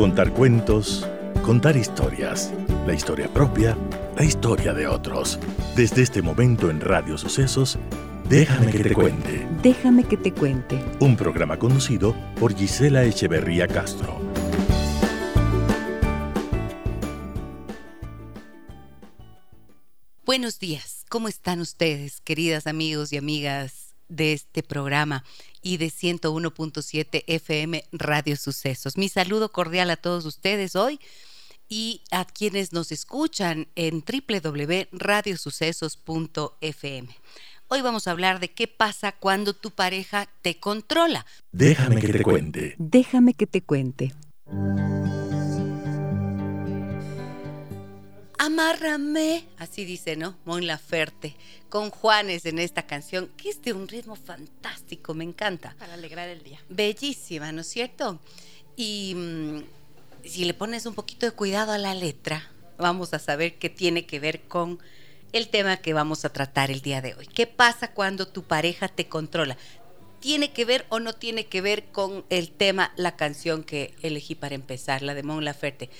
Contar cuentos, contar historias, la historia propia, la historia de otros. Desde este momento en Radio Sucesos, Déjame que te cuente. Déjame que te cuente. Un programa conducido por Gisela Echeverría Castro. Buenos días, ¿cómo están ustedes, queridas amigos y amigas de este programa y de 101.7 FM Radio Sucesos? Mi saludo cordial a todos ustedes hoy y a quienes nos escuchan en www.radiosucesos.fm. Hoy vamos a hablar de qué pasa cuando tu pareja te controla. Déjame que te cuente. Déjame que te cuente. Amárrame, así dice, ¿no? Mon Laferte, con Juanes en esta canción, que es de un ritmo fantástico, me encanta. Para alegrar el día. Bellísima, ¿no es cierto? Y mm, si le pones un poquito de cuidado a la letra, vamos a saber qué tiene que ver con el tema que vamos a tratar el día de hoy. ¿Qué pasa cuando tu pareja te controla? ¿Tiene que ver o no tiene que ver con el tema, la canción que elegí para empezar, la de Mon Laferte?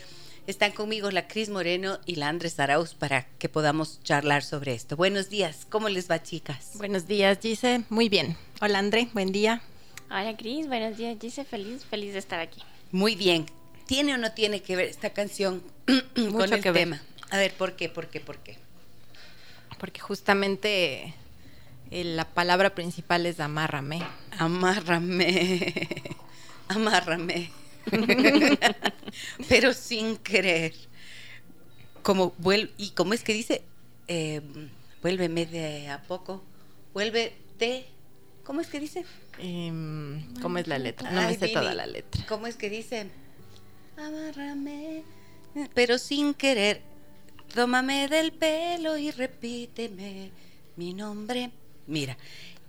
Están conmigo la Cris Moreno y la Andrés Arauz para que podamos charlar sobre esto. Buenos días, ¿cómo les va, chicas? Buenos días, Gise. Muy bien. Hola, André, buen día. Hola, Cris. Buenos días, Gise. Feliz, feliz de estar aquí. Muy bien. ¿Tiene o no tiene que ver esta canción con el tema? A ver, ¿por qué? ¿Por qué? ¿Por qué? porque justamente eh, la palabra principal es amárrame. Amárrame, amárrame. Pero sin querer. Como vuelve, y como es que dice, eh, vuélveme de a poco, vuélvete, ¿cómo es que dice? Em, ¿Cómo es la letra? No me sé toda la letra. ¿Cómo es que dice? Amárrame, pero sin querer. Tómame del pelo y repíteme mi nombre. Mira,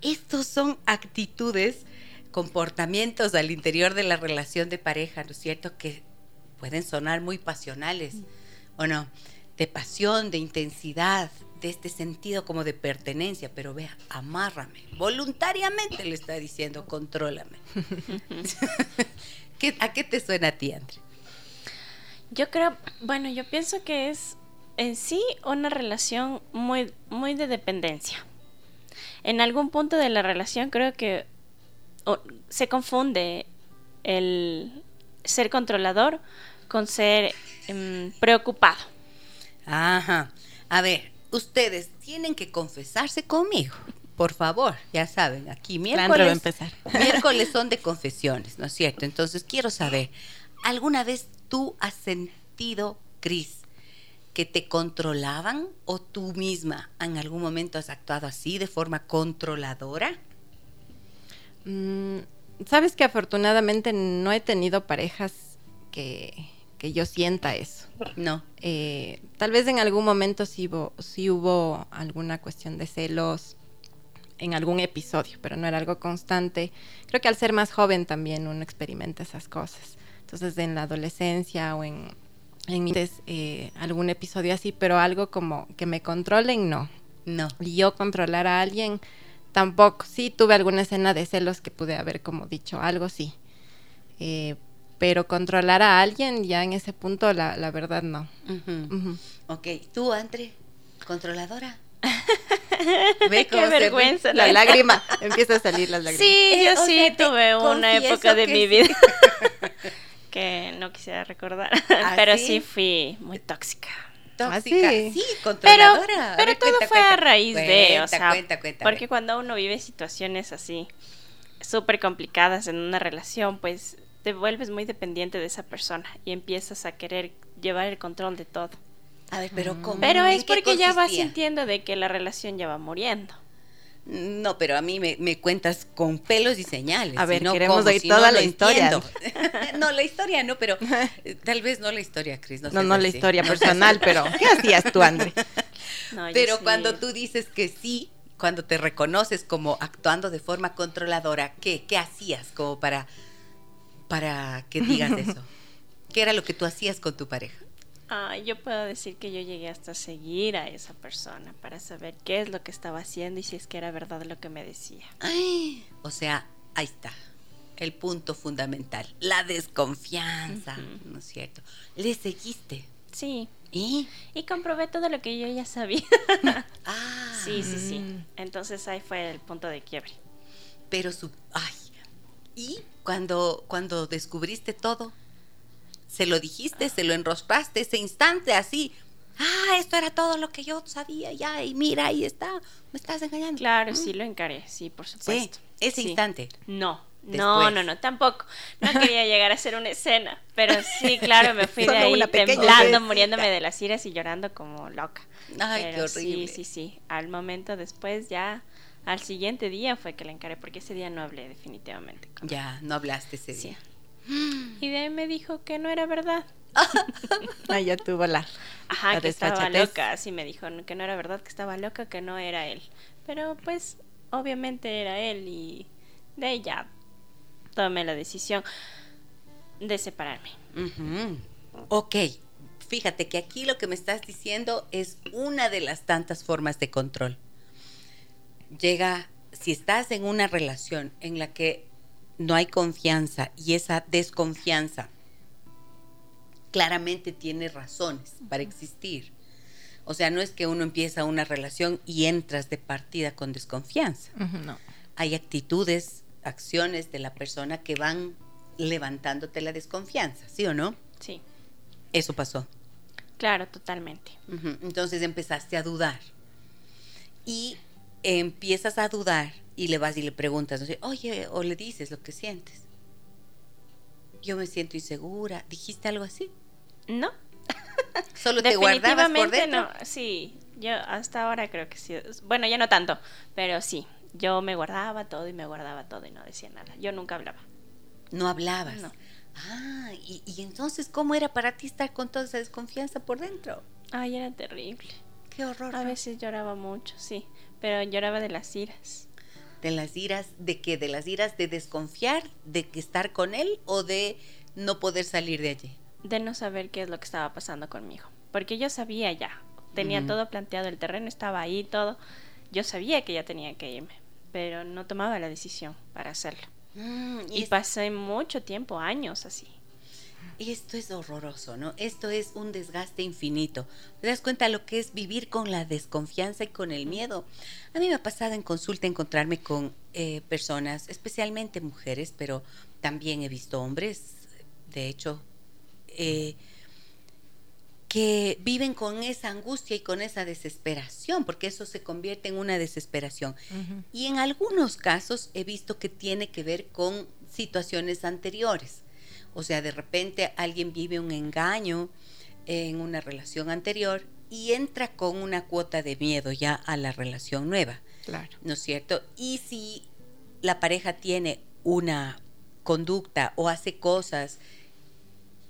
estos son actitudes, comportamientos al interior de la relación de pareja, ¿no es cierto? Que pueden sonar muy pasionales, ¿o no? De pasión, de intensidad, de este sentido como de pertenencia, pero vea, amárrame. Voluntariamente le está diciendo, contrólame. ¿A qué te suena a ti, André? Yo creo, bueno, yo pienso que es en sí una relación muy, muy de dependencia. En algún punto de la relación creo que se confunde el ser controlador con ser em, preocupado. Ajá. A ver, ustedes tienen que confesarse conmigo. Por favor, ya saben, aquí miércoles, empezar. miércoles son de confesiones, ¿no es cierto? Entonces quiero saber, ¿alguna vez tú has sentido, Cris, que te controlaban o tú misma en algún momento has actuado así de forma controladora? Mm, Sabes que afortunadamente no he tenido parejas que, yo sienta eso. No. Eh, tal vez en algún momento sí hubo, sí hubo alguna cuestión de celos en algún episodio, pero no era algo constante. Creo que al ser más joven también uno experimenta esas cosas. Entonces en la adolescencia o en, en eh, algún episodio así, pero algo como que me controlen, no. No. Y yo controlar a alguien, tampoco. Sí tuve alguna escena de celos que pude haber como dicho algo, sí. Eh, pero controlar a alguien, ya en ese punto, la, la verdad, no. Ok, ¿tú, Andre? ¿Controladora? Ve Qué vergüenza. La lágrima, empieza a salir las lágrimas. Sí, yo sí tuve una época de mi vida. que no quisiera recordar, ¿Ah, pero sí? fui muy tóxica. Tóxica, ¿Ah, sí, controladora. Pero, todo fue a raíz de, o sea, porque cuando uno vive situaciones así súper complicadas en una relación, pues te vuelves muy dependiente de esa persona y empiezas a querer llevar el control de todo. A ver, pero ¿cómo? Pero es porque ya vas sintiendo de que la relación ya va muriendo. No, pero a mí me, cuentas con pelos y señales. A ver, queremos oír toda la historia. no, la historia no, pero eh, tal vez no la historia, Cris. No, no, la historia personal, pero ¿qué hacías tú, André? pero cuando tú dices que sí, cuando te reconoces como actuando de forma controladora, ¿qué, qué hacías como para, para que digas eso? ¿Qué era lo que tú hacías con tu pareja? Ah, yo puedo decir que yo llegué hasta seguir a esa persona para saber qué es lo que estaba haciendo y si es que era verdad lo que me decía. o sea, ahí está. el punto fundamental, la desconfianza, ¿no es cierto? Le seguiste. Sí. ¿Y? Y comprobé todo lo que yo ya sabía. Ah, sí, sí, sí. Entonces ahí fue el punto de quiebre. pero su... Ay. ¿Y cuando, cuando descubriste todo? ¿Se lo dijiste? ¿Se lo enroscaste ese instante así? Ah, esto era todo lo que yo sabía ya y mira, ahí está, me estás engañando. Claro, sí lo encaré, sí, por Sí, supuesto. ese Sí. instante. No, Después. no, no, no, tampoco. No quería llegar a hacer una escena, pero sí, claro, me fui de ahí temblando, muriéndome de las iras y llorando como loca. Ay, Pero qué horrible. Sí, sí, sí. Al momento después ya, al siguiente día fue que la encaré, porque ese día no hablé definitivamente. con él. Ya, no hablaste ese Sí. Y de ahí me dijo que no era verdad. Ah, ya tuvo la. Ajá, La que estaba loca, así me dijo, que no era verdad, que estaba loca, que no era él. Pero pues, obviamente era él y de ahí ya tomé la decisión de separarme. Ok, fíjate que aquí lo que me estás diciendo es una de las tantas formas de control. Llega, si estás en una relación en la que no hay confianza y esa desconfianza claramente tiene razones para existir. O sea, no es que uno empieza una relación y entras de partida con desconfianza No. hay actitudes, acciones de la persona que van levantándote la desconfianza, ¿sí o no? Sí, Eso pasó. claro, totalmente. Entonces empezaste a dudar. Y empiezas a dudar y le vas y le preguntas, no sé, oye, o le dices lo que sientes. Yo me siento insegura. ¿Dijiste algo así? No, Solo te guardabas por dentro. no. Sí, yo hasta ahora creo que sí. Bueno, ya no tanto, pero sí. Yo me guardaba todo y me guardaba todo y no decía nada. Yo nunca hablaba. No hablabas. No. Ah, y, y entonces, ¿cómo era para ti estar con toda esa desconfianza por dentro? Ay, era terrible. Qué horror. A veces lloraba mucho, sí, pero lloraba de las iras. De las iras de que de las iras de desconfiar de que estar con él o de no poder salir de allí de no saber qué es lo que estaba pasando conmigo. Porque yo sabía ya, tenía todo planteado, el terreno estaba ahí, todo. Yo sabía que ya tenía que irme, pero no tomaba la decisión para hacerlo. Mm, Y es- pasé mucho tiempo, años así. Esto es horroroso no esto es un desgaste infinito te das cuenta lo que es vivir con la desconfianza y con el miedo a mí me ha pasado en consulta encontrarme con eh, personas especialmente mujeres pero también he visto hombres de hecho eh, que viven con esa angustia y con esa desesperación, porque eso se convierte en una desesperación. Y en algunos casos he visto que tiene que ver con situaciones anteriores. O sea, de repente alguien vive un engaño en una relación anterior y entra con una cuota de miedo ya a la relación nueva. Claro. ¿no es cierto? Y si la pareja tiene una conducta o hace cosas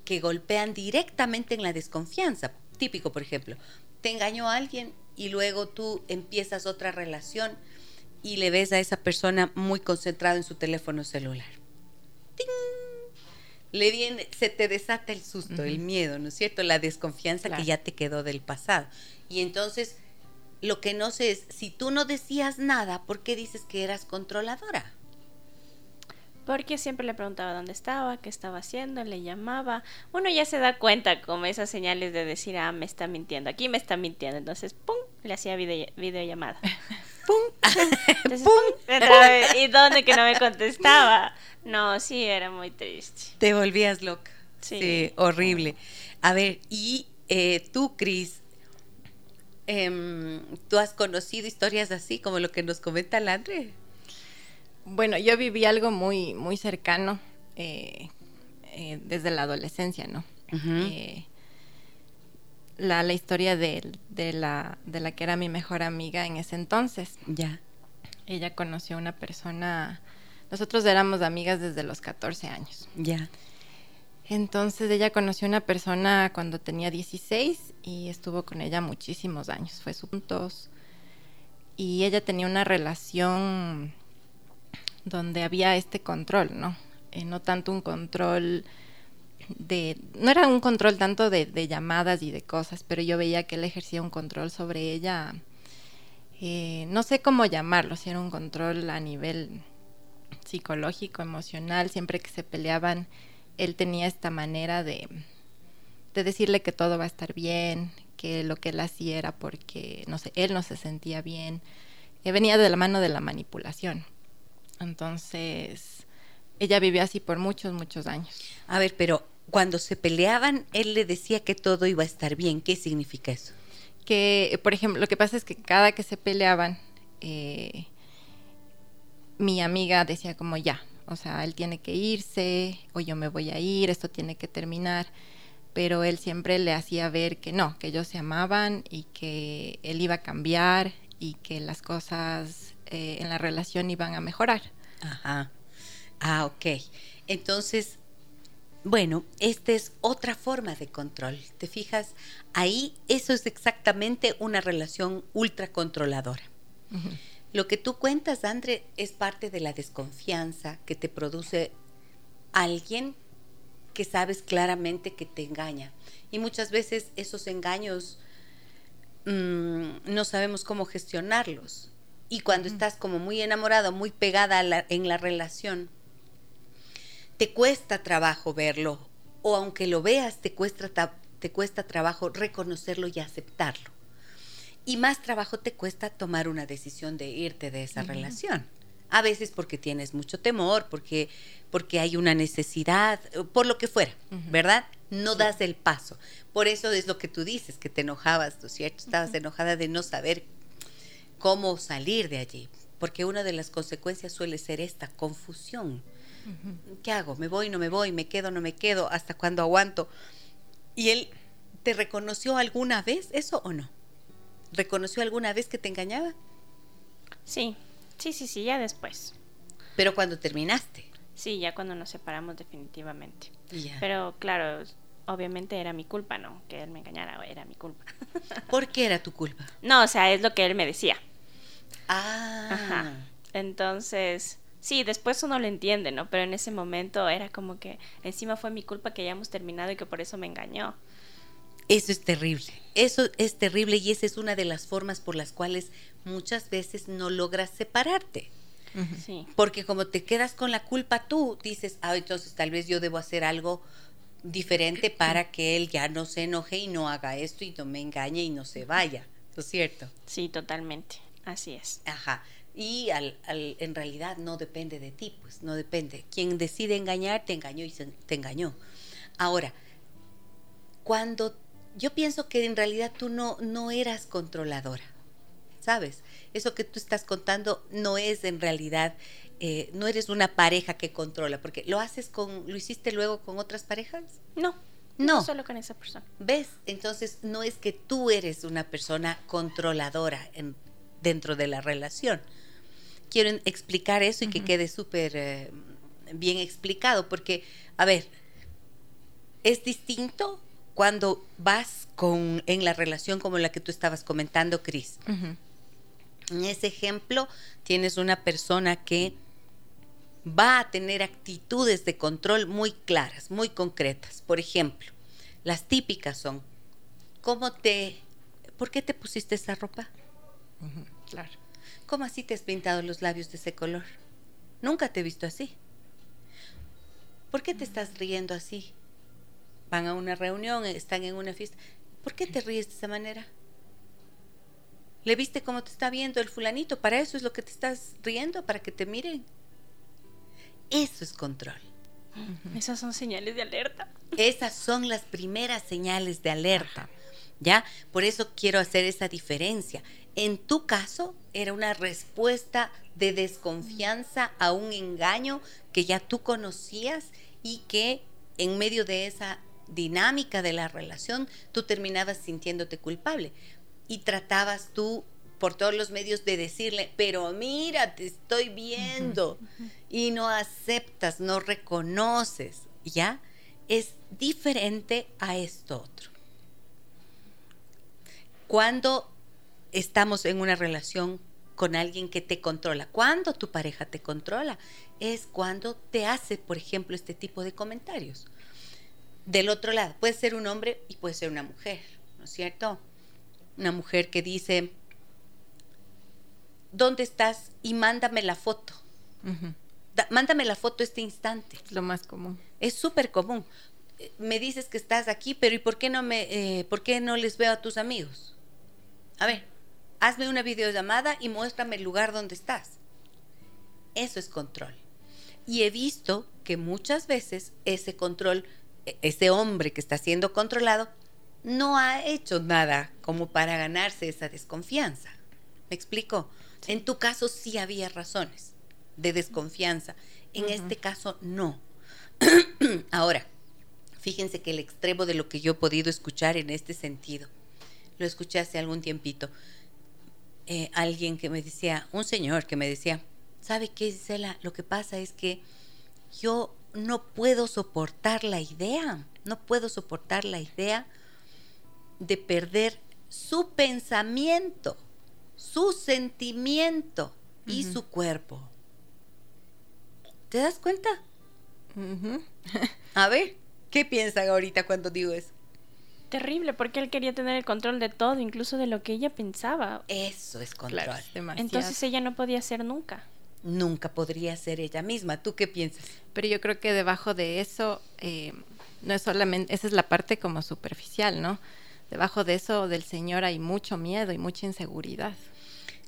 que golpean directamente en la desconfianza, típico, por ejemplo, te engañó a alguien y luego tú empiezas otra relación y le ves a esa persona muy concentrado en su teléfono celular. ¡Ting! Le viene, se te desata el susto, el miedo, ¿no es cierto? La desconfianza Claro. que ya te quedó del pasado. Y entonces lo que no sé es, si tú no decías nada, ¿por qué dices que eras controladora? Porque siempre le preguntaba dónde estaba, qué estaba haciendo, le llamaba. Uno ya se da cuenta como esas señales de decir, ah, me está mintiendo, aquí me está mintiendo. Entonces, ¡pum! Le hacía video, videollamada. ¡Pum! Entonces, ¡pum! ¿Y dónde que no me contestaba? No, sí, era muy triste. Te volvías loca. Sí. Sí, horrible. A ver, y eh, tú, Cris, em, ¿tú has conocido historias así como lo que nos comenta Landre? Bueno, yo viví algo muy, muy cercano eh, eh, desde la adolescencia, ¿no? Eh, la, la historia de, de la, de la que era mi mejor amiga en ese entonces. ya. Ella conoció a una persona, nosotros éramos amigas desde los 14 años. Ya. Entonces ella conoció a una persona cuando tenía 16 y estuvo con ella muchísimos años, fue su juntos. Y ella tenía una relación donde había este control, ¿no? Eh, no tanto un control no era un control tanto de, llamadas y de cosas, pero yo veía que él ejercía un control sobre ella, eh, no sé cómo llamarlo, si era un control a nivel psicológico, emocional, siempre que se peleaban, él tenía esta manera de, de decirle que todo va a estar bien, que lo que él hacía era porque, no sé, él no se sentía bien. Eh, venía de la mano de la manipulación. Entonces, ella vivió así por muchos, muchos años. A ver, pero cuando se peleaban, él le decía que todo iba a estar bien. ¿Qué significa eso? Que, por ejemplo, lo que pasa es que cada que se peleaban, eh, mi amiga decía como ya, o sea, él tiene que irse o yo me voy a ir, esto tiene que terminar, pero él siempre le hacía ver que no, que ellos se amaban y que él iba a cambiar y que las cosas eh, en la relación iban a mejorar. Ajá. Ah, ok. Entonces, bueno, esta es otra forma de control. ¿Te fijas? Ahí eso es exactamente una relación ultra controladora. Lo que tú cuentas, André, es parte de la desconfianza que te produce alguien que sabes claramente que te engaña. Y muchas veces esos engaños mm, no sabemos cómo gestionarlos. Y cuando estás como muy enamorado, muy pegada en la relación, te cuesta trabajo verlo. O aunque lo veas, te cuesta, te cuesta trabajo reconocerlo y aceptarlo y más trabajo te cuesta tomar una decisión de irte de esa relación. A veces porque tienes mucho temor, porque, porque hay una necesidad, por lo que fuera, ¿verdad? No das el paso. Por eso es lo que tú dices, que te enojabas, ¿no es cierto? Estabas enojada de no saber cómo salir de allí, porque una de las consecuencias suele ser esta confusión. ¿Qué hago? ¿Me voy, no me voy? ¿Me quedo, no me quedo? ¿Hasta cuándo aguanto? ¿Y él te reconoció alguna vez eso o no? ¿Reconoció alguna vez que te engañaba? Sí, sí, sí, sí, ya después. Pero cuando terminaste. Sí, ya cuando nos separamos definitivamente. Pero claro, obviamente era mi culpa, ¿no? Que él me engañara, era mi culpa. ¿Por qué era tu culpa? No, o sea, es lo que él me decía. Ah. Ajá. Entonces, sí, después uno lo entiende, ¿no? Pero en ese momento era como que encima fue mi culpa que hayamos terminado y que por eso me engañó. Eso es terrible. Eso es terrible y esa es una de las formas por las cuales muchas veces no logras separarte. Porque como te quedas con la culpa tú, dices, ah, entonces tal vez yo debo hacer algo diferente para que él ya no se enoje y no haga esto y no me engañe y no se vaya. ¿No es cierto? Sí, totalmente. Así es. Ajá. Y al, en realidad no depende de ti, pues no depende. Quien decide engañar, te engañó y te engañó. Ahora, cuando yo pienso que en realidad tú no, no eras controladora, ¿sabes? Eso que tú estás contando no es en realidad, eh, no eres una pareja que controla, porque lo haces con, lo hiciste luego con otras parejas. No. No. solo con esa persona. ¿Ves? Entonces no es que tú eres una persona controladora en, dentro de la relación. Quiero explicar eso y que quede súper eh, bien explicado, porque, a ver, es distinto cuando vas con, en la relación como la que tú estabas comentando, Cris. En ese ejemplo tienes una persona que va a tener actitudes de control muy claras, muy concretas. Por ejemplo, las típicas son, ¿cómo te, por qué te pusiste esa ropa? Claro. ¿Cómo así te has pintado los labios de ese color? Nunca te he visto así. ¿Por qué te estás riendo así? van a una reunión, están en una fiesta. ¿Por qué te ríes de esa manera? ¿Le viste cómo te está viendo el fulanito? ¿Para eso es lo que te estás riendo? ¿Para que te miren? Eso es control. Esas son señales de alerta. Esas son las primeras señales de alerta. ¿Ya? Por eso quiero hacer esa diferencia. En tu caso, era una respuesta de desconfianza a un engaño que ya tú conocías y que en medio de esa dinámica de la relación, tú terminabas sintiéndote culpable y tratabas tú por todos los medios de decirle, pero mira, te estoy viendo y no aceptas, no reconoces, ¿ya? Es diferente a esto otro. Cuando estamos en una relación con alguien que te controla, cuando tu pareja te controla, es cuando te hace, por ejemplo, este tipo de comentarios del otro lado, puede ser un hombre y puede ser una mujer, ¿no es cierto? Una mujer que dice, ¿dónde estás? Y mándame la foto. Da- mándame la foto este instante. Es lo más común. Es súper común. Eh, Me dices que estás aquí, pero ¿y por qué no me, eh, por qué no les veo a tus amigos? A ver, hazme una videollamada y muéstrame el lugar donde estás. Eso es control. Y he visto que muchas veces ese control, e- ese hombre que está siendo controlado, no ha hecho nada como para ganarse esa desconfianza. ¿Me explico? En tu caso sí había razones de desconfianza. En este caso no. Ahora, fíjense que el extremo de lo que yo he podido escuchar en este sentido, lo escuché hace algún tiempito, eh, alguien que me decía, un señor que me decía, ¿sabe qué, Gisela? Lo que pasa es que yo no puedo soportar la idea, no puedo soportar la idea de perder su pensamiento, su sentimiento y su cuerpo. ¿Te das cuenta? A ver, ¿qué piensan ahorita cuando digo eso? Terrible, porque él quería tener el control de todo, incluso de lo que ella pensaba. Eso es control. Claro, demasiado. Entonces ella no podía hacer nunca. Nunca podría ser ella misma. ¿Tú qué piensas? Pero yo creo que debajo de eso, eh, no es solamente, esa es la parte como superficial, ¿no? Debajo de eso del Señor hay mucho miedo y mucha inseguridad.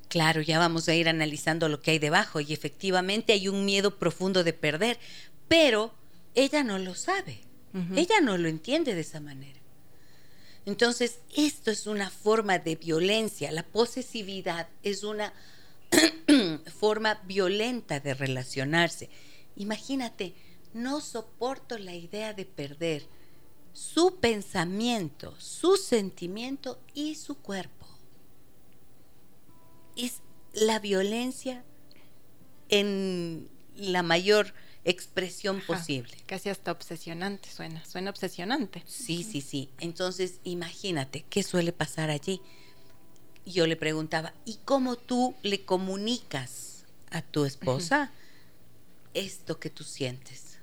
Claro, ya vamos a ir analizando lo que hay debajo y efectivamente hay un miedo profundo de perder, pero ella no lo sabe. Ella no lo entiende de esa manera. Entonces, esto es una forma de violencia. La posesividad es una forma violenta de relacionarse. Imagínate, no soporto la idea de perder su pensamiento, su sentimiento y su cuerpo. Es la violencia en la mayor expresión Ajá, posible. Casi hasta obsesionante suena, suena obsesionante. Sí, sí, sí. Entonces, imagínate, ¿qué suele pasar allí? Yo le preguntaba, ¿y cómo tú le comunicas a tu esposa esto que tú sientes?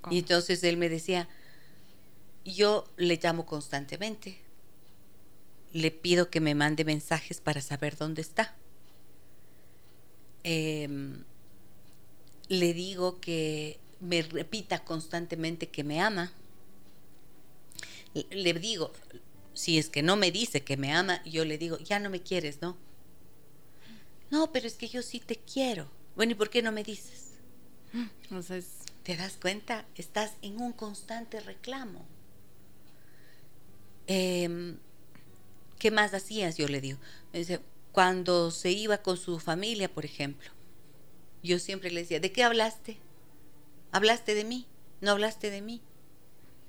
¿Cómo? Y entonces él me decía, yo le llamo constantemente, le pido que me mande mensajes para saber dónde está. Em, le digo que me repita constantemente que me ama. Le- digo, si es que no me dice que me ama, yo le digo, ya no me quieres, ¿no? No, pero es que yo sí te quiero. Bueno, ¿y por qué no me dices? Entonces, ¿Te das cuenta? Estás en un constante reclamo. Em, ¿Qué más hacías? Yo le digo. Me dice, cuando se iba con su familia, por ejemplo, yo siempre le decía, ¿de qué hablaste? ¿Hablaste de mí? ¿No hablaste de mí?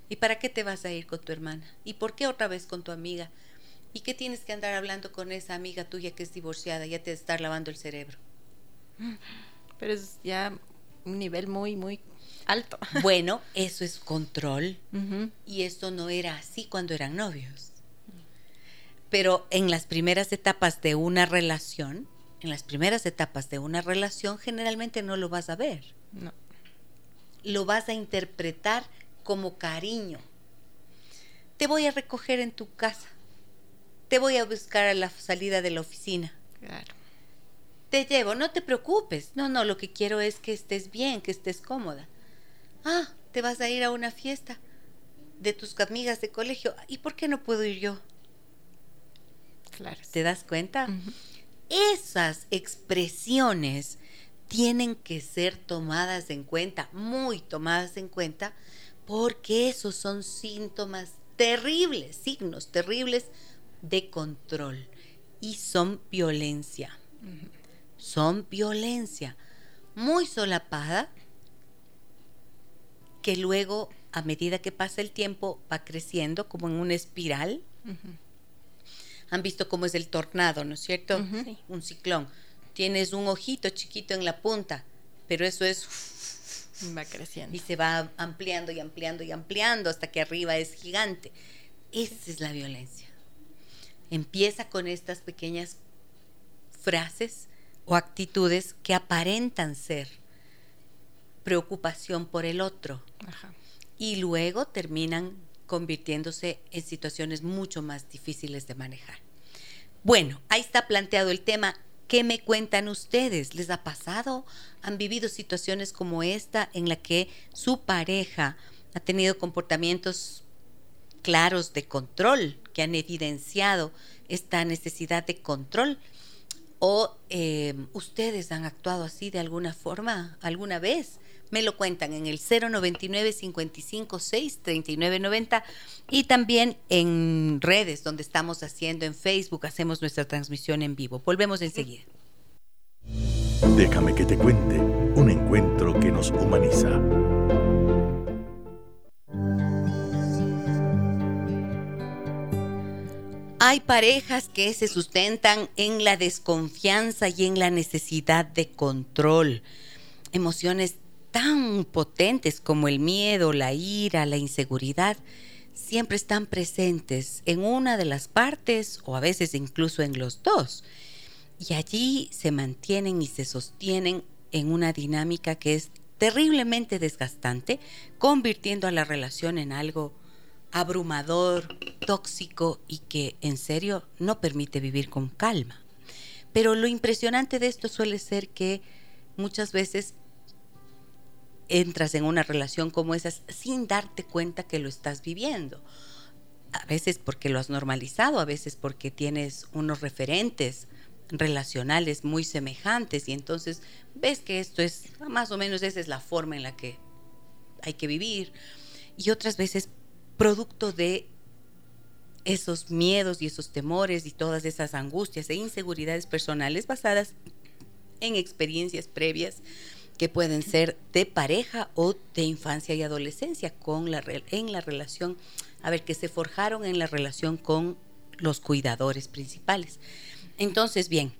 ¿Y para qué te vas a ir con tu hermana? ¿Y por qué otra vez con tu amiga? ¿Y qué tienes que andar hablando con esa amiga tuya que es divorciada? Ya te estar lavando el cerebro. pero es ya un nivel muy, muy alto. Bueno, eso es control. Y esto no era así cuando eran novios. Pero en las primeras etapas de una relación, en las primeras etapas de una relación, generalmente no lo vas a ver. No. Lo vas a interpretar como cariño. Te voy a recoger en tu casa. Te voy a buscar a la salida de la oficina. Claro. Te llevo, no te preocupes. No, no, lo que quiero es que estés bien, que estés cómoda. Ah, te vas a ir a una fiesta de tus amigas de colegio. ¿Y por qué no puedo ir yo? Claro. ¿Te das cuenta? Esas expresiones tienen que ser tomadas en cuenta, muy tomadas en cuenta, porque esos son síntomas terribles, signos terribles de control y son violencia. Son violencia muy solapada que luego, a medida que pasa el tiempo, va creciendo como en una espiral. Han visto cómo es el tornado, ¿no es cierto? Sí. Un ciclón. Tienes un ojito chiquito en la punta, pero eso es Va creciendo. y se va ampliando y ampliando y ampliando hasta que arriba es gigante. Esa es la violencia. Empieza con estas pequeñas frases o actitudes que aparentan ser preocupación por el otro Ajá. y luego terminan convirtiéndose en situaciones mucho más difíciles de manejar. Bueno, ahí está planteado el tema. ¿Qué me cuentan ustedes? ¿Les ha pasado? ¿Han vivido situaciones como esta en la que su pareja ha tenido comportamientos claros de control que han evidenciado esta necesidad de control? ¿O eh, ustedes han actuado así de alguna forma alguna vez? Me lo cuentan en el 099 556 3990 y también en redes donde estamos haciendo en Facebook, hacemos nuestra transmisión en vivo. Volvemos enseguida. Déjame que te cuente un encuentro que nos humaniza. Hay parejas que se sustentan en la desconfianza y en la necesidad de control. Emociones tan potentes como el miedo, la ira, la inseguridad, siempre están presentes en una de las partes o a veces incluso en los dos. Y allí se mantienen y se sostienen en una dinámica que es terriblemente desgastante, convirtiendo a la relación en algo abrumador, tóxico y que en serio no permite vivir con calma. Pero lo impresionante de esto suele ser que muchas veces entras en una relación como esa sin darte cuenta que lo estás viviendo. A veces porque lo has normalizado, a veces porque tienes unos referentes relacionales muy semejantes y entonces ves que esto es más o menos esa es la forma en la que hay que vivir y otras veces producto de esos miedos y esos temores y todas esas angustias e inseguridades personales basadas en experiencias previas que pueden ser de pareja o de infancia y adolescencia con la, en la relación, a ver, que se forjaron en la relación con los cuidadores principales. Entonces, bien,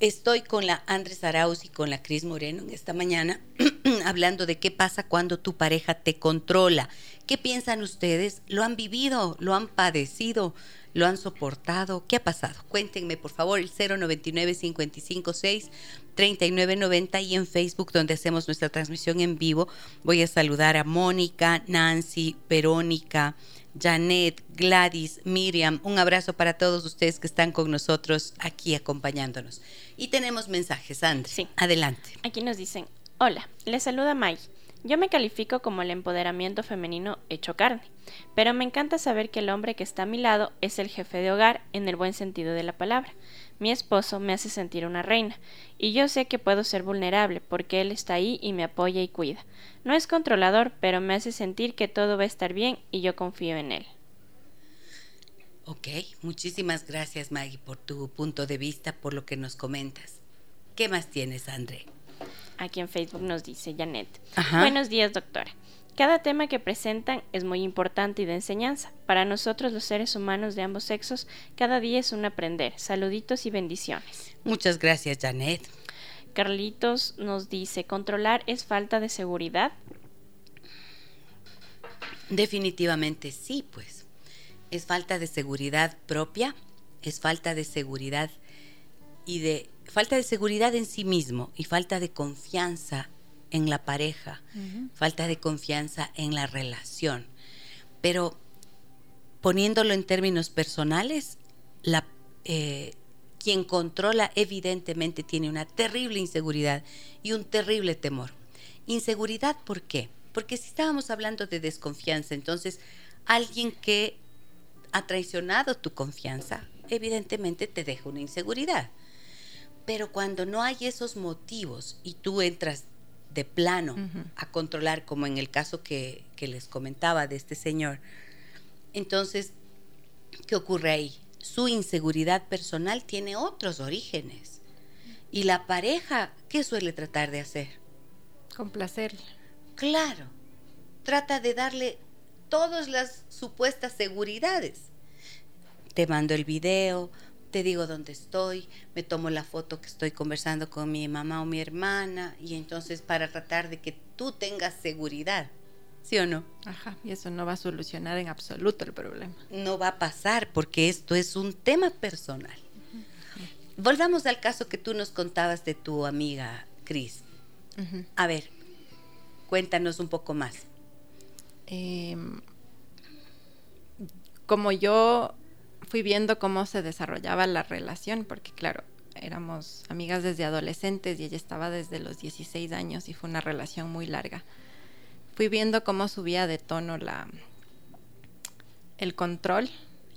estoy con la Andrés Arauz y con la Cris Moreno en esta mañana hablando de qué pasa cuando tu pareja te controla. ¿Qué piensan ustedes? ¿Lo han vivido? ¿Lo han padecido? ¿Lo han soportado? ¿Qué ha pasado? Cuéntenme, por favor, el 099 556 3990 y en Facebook donde hacemos nuestra transmisión en vivo. Voy a saludar a Mónica, Nancy, Verónica, Janet, Gladys, Miriam. Un abrazo para todos ustedes que están con nosotros aquí acompañándonos. Y tenemos mensajes, Andrés. Sí. Adelante. Aquí nos dicen, hola, les saluda May. Yo me califico como el empoderamiento femenino hecho carne, pero me encanta saber que el hombre que está a mi lado es el jefe de hogar en el buen sentido de la palabra. Mi esposo me hace sentir una reina, y yo sé que puedo ser vulnerable porque él está ahí y me apoya y cuida. No es controlador, pero me hace sentir que todo va a estar bien y yo confío en él. Ok, muchísimas gracias Maggie por tu punto de vista, por lo que nos comentas. ¿Qué más tienes, André? Aquí en Facebook nos dice Janet. Buenos días, doctora. Cada tema que presentan es muy importante y de enseñanza. Para nosotros los seres humanos de ambos sexos, cada día es un aprender. Saluditos y bendiciones. Muchas gracias, Janet. Carlitos nos dice, ¿controlar es falta de seguridad? Definitivamente sí, pues. Es falta de seguridad propia, es falta de seguridad y de falta de seguridad en sí mismo y falta de confianza en la pareja, falta de confianza en la relación. Pero poniéndolo en términos personales, la, eh, quien controla evidentemente tiene una terrible inseguridad y un terrible temor. Inseguridad, ¿por qué? Porque si estábamos hablando de desconfianza, entonces alguien que ha traicionado tu confianza, evidentemente te deja una inseguridad. Pero cuando no hay esos motivos y tú entras de plano a controlar, como en el caso que, les comentaba de este señor. Entonces, ¿qué ocurre ahí? Su inseguridad personal tiene otros orígenes. Y la pareja, ¿qué suele tratar de hacer? Complacerle. Claro, trata de darle todas las supuestas seguridades. Te mando el video, te digo dónde estoy, me tomo la foto que estoy conversando con mi mamá o mi hermana y entonces para tratar de que tú tengas seguridad. ¿Sí o no? Ajá, y eso no va a solucionar en absoluto el problema. No va a pasar porque esto es un tema personal. Volvamos al caso que tú nos contabas de tu amiga Cris. A ver, cuéntanos un poco más. Em, como yo fui viendo cómo se desarrollaba la relación, porque claro, éramos amigas desde adolescentes y ella estaba desde los 16 años y fue una relación muy larga. Fui viendo cómo subía de tono la el control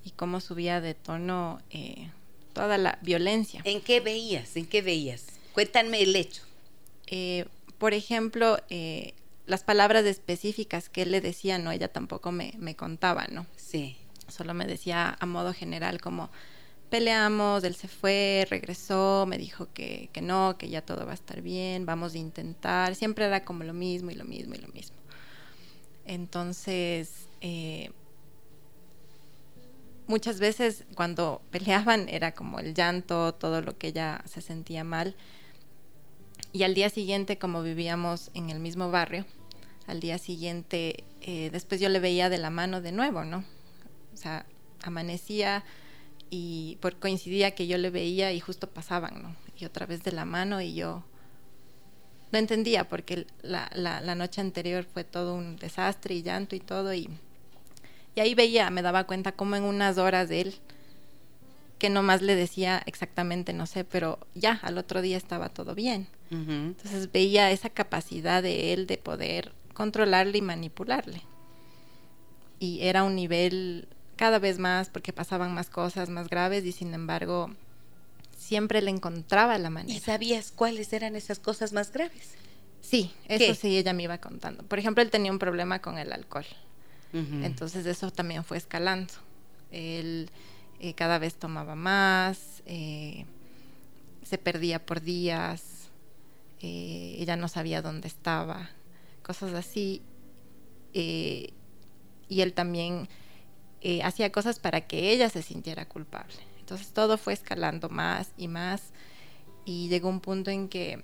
y cómo subía de tono eh, toda la violencia. ¿En qué veías? ¿En qué veías? Cuéntame el hecho. Eh, por ejemplo, eh, las palabras específicas que él le decía, no, ella tampoco me, me contaba, ¿no? Sí. Solo me decía a modo general como peleamos, él se fue, regresó, me dijo que, que no, que ya todo va a estar bien, vamos a intentar. Siempre era como lo mismo y lo mismo y lo mismo. Entonces, eh, muchas veces cuando peleaban era como el llanto, todo lo que ella se sentía mal. Y al día siguiente, como vivíamos en el mismo barrio, al día siguiente, eh, después yo le veía de la mano de nuevo, ¿no? O sea, amanecía y por coincidía que yo le veía y justo pasaban, ¿no? Y otra vez de la mano y yo no entendía porque la, la, la noche anterior fue todo un desastre y llanto y todo y y ahí veía, me daba cuenta como en unas horas de él, que nomás le decía exactamente, no sé, pero ya, al otro día estaba todo bien. Entonces veía esa capacidad de él de poder controlarle y manipularle. Y era un nivel cada vez más, porque pasaban más cosas más graves y sin embargo siempre le encontraba la manera. ¿Y sabías cuáles eran esas cosas más graves? Sí, eso sí, ella me iba contando. Por ejemplo, él tenía un problema con el alcohol. Entonces eso también fue escalando. Él eh, cada vez tomaba más, eh, se perdía por días, eh, ella no sabía dónde estaba, cosas así. y él también hacía cosas para que ella se sintiera culpable. Entonces todo fue escalando más y más y llegó un punto en que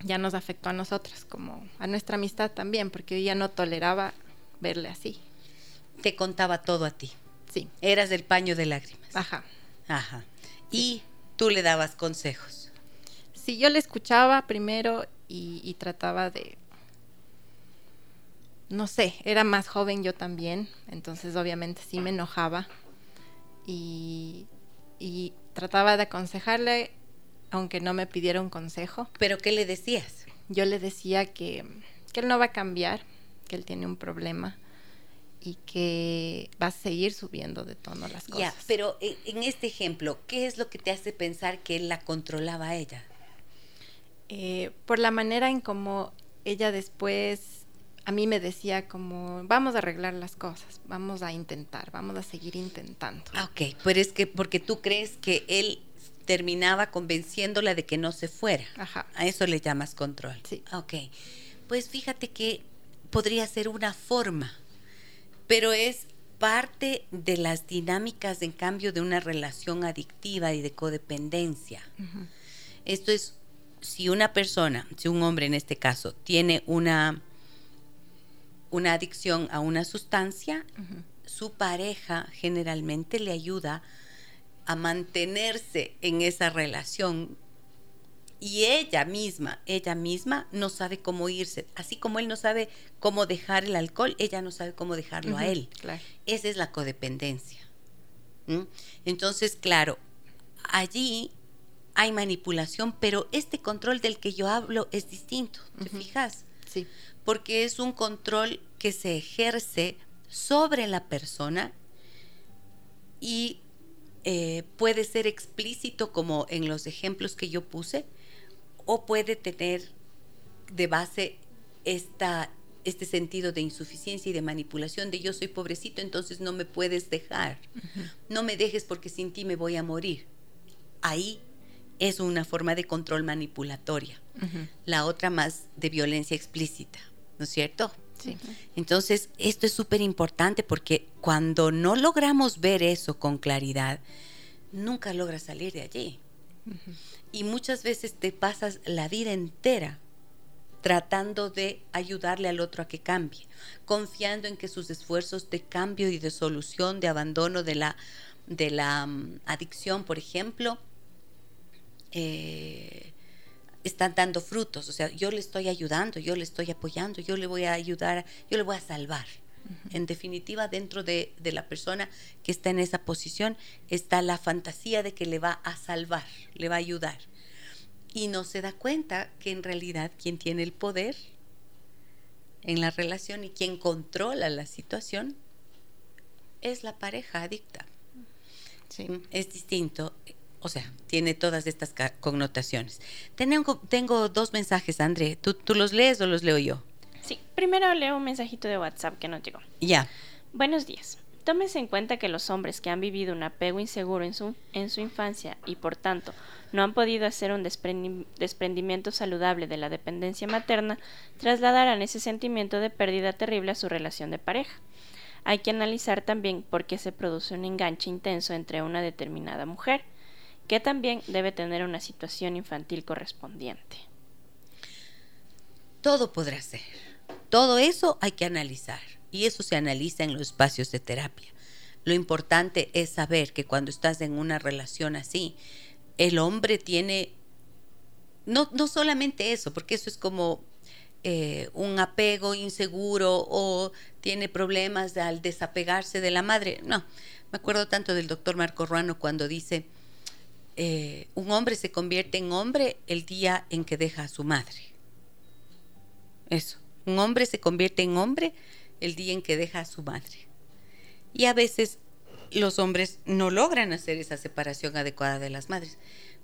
ya nos afectó a nosotras, como a nuestra amistad también, porque ella no toleraba verle así. Te contaba todo a ti. Sí. Eras del paño de lágrimas. Ajá. Ajá. Y tú le dabas consejos. Sí, yo le escuchaba primero y, y trataba de, no sé, era más joven yo también, entonces obviamente sí me enojaba y, y trataba de aconsejarle, aunque no me pidiera un consejo. ¿Pero qué le decías? Yo le decía que, que él no va a cambiar, que él tiene un problema y que va a seguir subiendo de tono las cosas. Ya, pero en, en, este ejemplo, ¿qué es lo que te hace pensar que él la controlaba a ella? Eh, por la manera en cómo ella después a mí me decía como, vamos a arreglar las cosas, vamos a intentar, vamos a seguir intentando. Ah, ok, pero es que porque tú crees que él terminaba convenciéndola de que no se fuera. Ajá. A eso le llamas control. Sí. Ok, pues fíjate que podría ser una forma pero es parte de las dinámicas en cambio de una relación adictiva y de codependencia. Uh -huh. Esto es, si una persona, si un hombre en este caso, tiene una, una adicción a una sustancia, uh -huh. su pareja generalmente le ayuda a mantenerse en esa relación y ella misma, ella misma no sabe cómo irse. Así como él no sabe cómo dejar el alcohol, ella no sabe cómo dejarlo uh -huh, a él. Claro. Esa es la codependencia. ¿Mm? Entonces, claro, allí hay manipulación, pero este control del que yo hablo es distinto, ¿te uh -huh. fijas? Sí. Porque es un control que se ejerce sobre la persona y eh, puede ser explícito como en los ejemplos que yo puse, o puede tener de base esta, este sentido de insuficiencia y de manipulación, de yo soy pobrecito, entonces no me puedes dejar. Uh -huh. No me dejes porque sin ti me voy a morir. Ahí es una forma de control manipulatoria. Uh -huh. La otra más de violencia explícita, ¿no es cierto? Sí. Entonces, esto es súper importante porque cuando no logramos ver eso con claridad, nunca logras salir de allí. Uh -huh. Y muchas veces te pasas la vida entera tratando de ayudarle al otro a que cambie, confiando en que sus esfuerzos de cambio y de solución, de abandono de la, de la um, adicción, por ejemplo, eh, están dando frutos. O sea, yo le estoy ayudando, yo le estoy apoyando, yo le voy a ayudar, yo le voy a salvar. En definitiva, dentro de, de, la persona que está en esa posición está la fantasía de que le va a salvar, le va a ayudar. Y no se da cuenta que en realidad quien tiene el poder en la relación y quien controla la situación es la pareja adicta. Sí. Es distinto, o sea, tiene todas estas connotaciones. Tengo, tengo dos mensajes, André. ¿Tú, ¿Tú los lees o los leo yo? Sí, primero leo un mensajito de WhatsApp que nos llegó. Ya. Buenos días. Tómese en cuenta que los hombres que han vivido un apego inseguro en su, en su infancia y por tanto no han podido hacer un desprendimiento saludable de la dependencia materna, trasladarán ese sentimiento de pérdida terrible a su relación de pareja. Hay que analizar también por qué se produce un enganche intenso entre una determinada mujer, que también debe tener una situación infantil correspondiente. Todo podrá ser. Todo eso hay que analizar y eso se analiza en los espacios de terapia. Lo importante es saber que cuando estás en una relación así, el hombre tiene, no, no solamente eso, porque eso es como eh, un apego inseguro o tiene problemas al desapegarse de la madre. No, me acuerdo tanto del doctor Marco Ruano cuando dice, eh, un hombre se convierte en hombre el día en que deja a su madre. Eso, un hombre se convierte en hombre el día en que deja a su madre. Y a veces los hombres no logran hacer esa separación adecuada de las madres,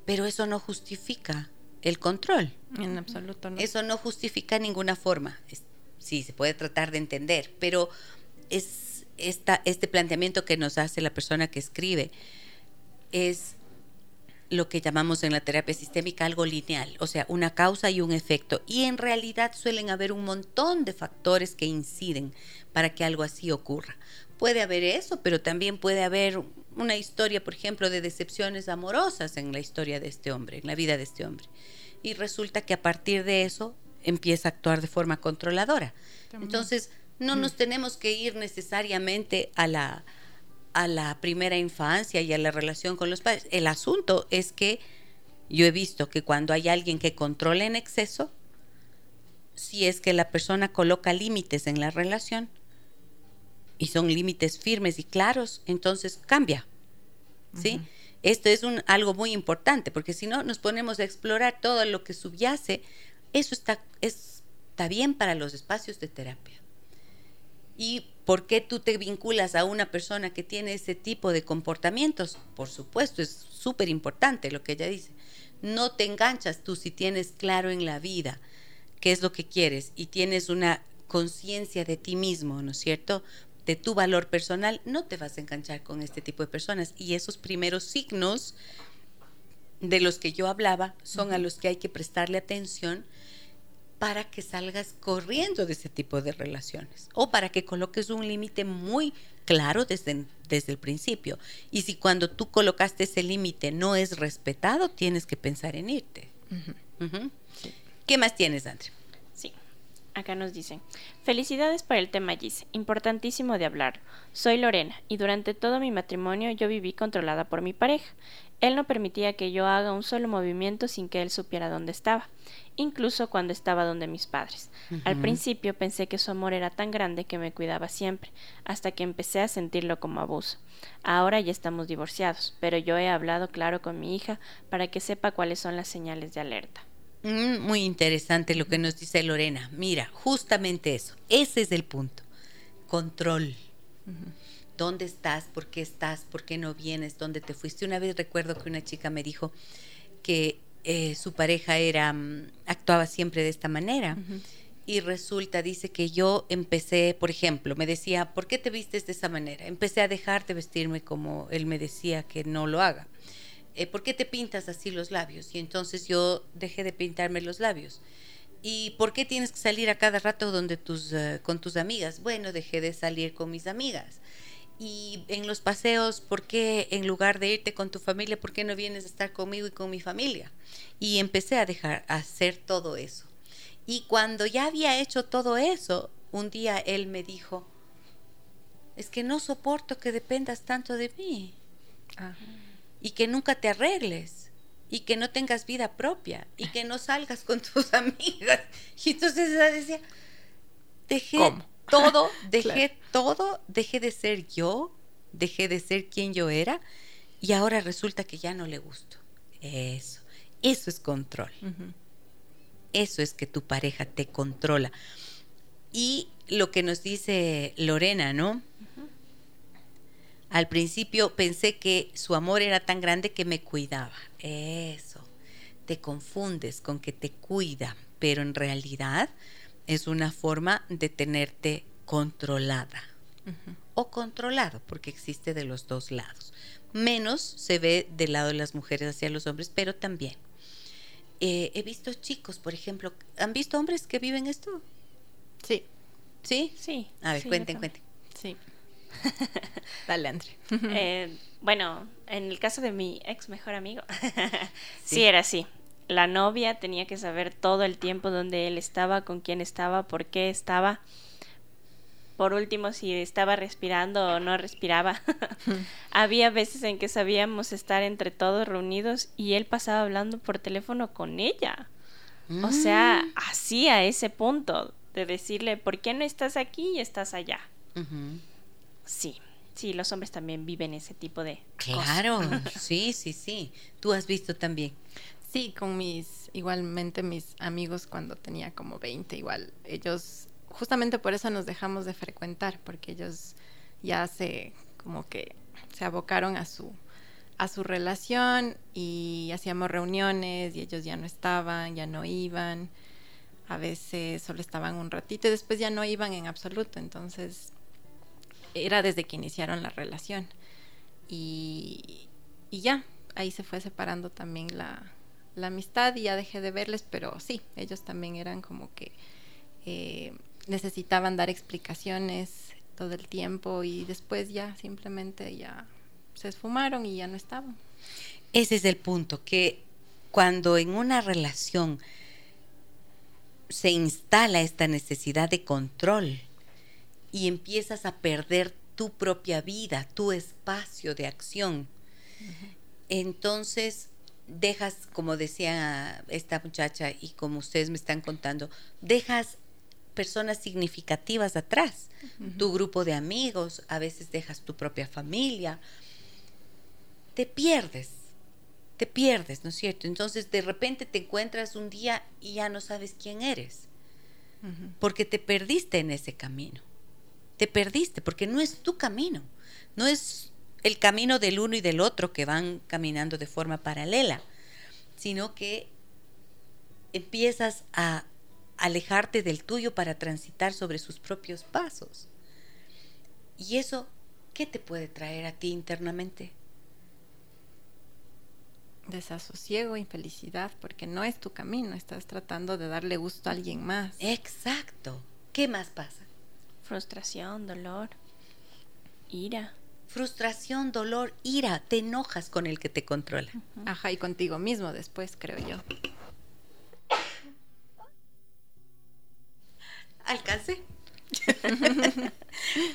pero eso no justifica el control. En absoluto no. Eso no justifica ninguna forma. sí, se puede tratar de entender, pero es esta, este planteamiento que nos hace la persona que escribe es lo que llamamos en la terapia sistémica algo lineal, o sea, una causa y un efecto. Y en realidad suelen haber un montón de factores que inciden para que algo así ocurra. Puede haber eso, pero también puede haber una historia, por ejemplo, de decepciones amorosas en la historia de este hombre, en la vida de este hombre. Y resulta que a partir de eso empieza a actuar de forma controladora. Entonces, no nos tenemos que ir necesariamente a la a la primera infancia y a la relación con los padres. El asunto es que yo he visto que cuando hay alguien que controla en exceso, si es que la persona coloca límites en la relación y son límites firmes y claros, entonces cambia. ¿Sí? Esto es un, algo muy importante, porque si no nos ponemos a explorar todo lo que subyace, eso está, está bien para los espacios de terapia. ¿Y por qué tú te vinculas a una persona que tiene ese tipo de comportamientos? Por supuesto, es súper importante lo que ella dice. No te enganchas tú si tienes claro en la vida qué es lo que quieres y tienes una conciencia de ti mismo, ¿no es cierto? De tu valor personal, no te vas a enganchar con este tipo de personas. Y esos primeros signos de los que yo hablaba son a los que hay que prestarle atención para que salgas corriendo de ese tipo de relaciones o para que coloques un límite muy claro desde, desde el principio. Y si cuando tú colocaste ese límite no es respetado, tienes que pensar en irte. ¿Qué más tienes, André? Sí, acá nos dicen, felicidades para el tema Gis, importantísimo de hablar. Soy Lorena y durante todo mi matrimonio yo viví controlada por mi pareja. Él no permitía que yo haga un solo movimiento sin que él supiera dónde estaba, incluso cuando estaba donde mis padres. Al principio pensé que su amor era tan grande que me cuidaba siempre, hasta que empecé a sentirlo como abuso. Ahora ya estamos divorciados, pero yo he hablado claro con mi hija para que sepa cuáles son las señales de alerta. Mm, muy interesante lo que nos dice Lorena. Mira, justamente eso, ese es el punto. Control dónde estás, por qué estás, por qué no vienes, dónde te fuiste. Una vez recuerdo que una chica me dijo que eh, su pareja era mm, actuaba siempre de esta manera. Y resulta, dice que yo empecé, por ejemplo, me decía, ¿por qué te vistes de esa manera? Empecé a dejar de vestirme como él me decía que no lo haga. Eh, ¿Por qué te pintas así los labios? Y entonces yo dejé de pintarme los labios. ¿Y por qué tienes que salir a cada rato donde tus, eh, con tus amigas? Bueno, dejé de salir con mis amigas y en los paseos, ¿por qué en lugar de irte con tu familia, por qué no vienes a estar conmigo y con mi familia? Y empecé a dejar hacer todo eso. Y cuando ya había hecho todo eso, un día él me dijo, es que no soporto que dependas tanto de mí y que nunca te arregles y que no tengas vida propia y que no salgas con tus amigas. Y entonces ella decía, dejé, todo, dejé todo, dejé de ser yo, dejé de ser quien yo era y ahora resulta que ya no le gusto. Eso, eso es control. Eso es que tu pareja te controla. Y lo que nos dice Lorena, ¿no? Al principio pensé que su amor era tan grande que me cuidaba. Eso. Te confundes con que te cuida, pero en realidad es una forma de tenerte controlada o controlado, porque existe de los dos lados. Menos se ve del lado de las mujeres hacia los hombres, pero también. Eh, he visto chicos, por ejemplo, ¿han visto hombres que viven esto? Sí. ¿Sí? Sí. A ver, sí, cuenten, cuenten. Sí. Dale, Andre. Eh, bueno, en el caso de mi ex mejor amigo, sí. Sí. era así. La novia tenía que saber todo el tiempo dónde él estaba, con quién estaba, por qué estaba. Por último, si estaba respirando o no respiraba. Había veces en que sabíamos estar entre todos reunidos y él pasaba hablando por teléfono con ella. O sea, Mm. así a ese punto de decirle, ¿por qué no estás aquí y estás allá? Sí, sí, los hombres también viven ese tipo de cosas. Claro, sí, sí, sí. Tú has visto también. Sí, con mis, igualmente mis amigos cuando tenía como 20, igual, ellos, justamente por eso nos dejamos de frecuentar, porque ellos ya se, como que se abocaron a su, a su relación y hacíamos reuniones y ellos ya no estaban, ya no iban, a veces solo estaban un ratito y después ya no iban en absoluto, entonces era desde que iniciaron la relación. Y, y ya, ahí se fue separando también la, la amistad y ya dejé de verles, pero sí, ellos también eran como que eh, necesitaban dar explicaciones todo el tiempo y después ya simplemente ya se esfumaron y ya no estaban. Ese es el punto, que cuando en una relación se instala esta necesidad de control y empiezas a perder tu propia vida, tu espacio de acción, entonces dejas, como decía esta muchacha y como ustedes me están contando, dejas personas significativas atrás, tu grupo de amigos, a veces dejas tu propia familia, te pierdes, te pierdes, ¿no es cierto? Entonces de repente te encuentras un día y ya no sabes quién eres, porque te perdiste en ese camino, te perdiste, porque no es tu camino, no es el camino del uno y del otro que van caminando de forma paralela, sino que empiezas a alejarte del tuyo para transitar sobre sus propios pasos. ¿Y eso qué te puede traer a ti internamente? Desasosiego, infelicidad, porque no es tu camino, estás tratando de darle gusto a alguien más. Exacto. ¿Qué más pasa? Frustración, dolor, ira. Frustración, dolor, ira, te enojas con el que te controla. Ajá, y contigo mismo después, creo yo. Alcancé.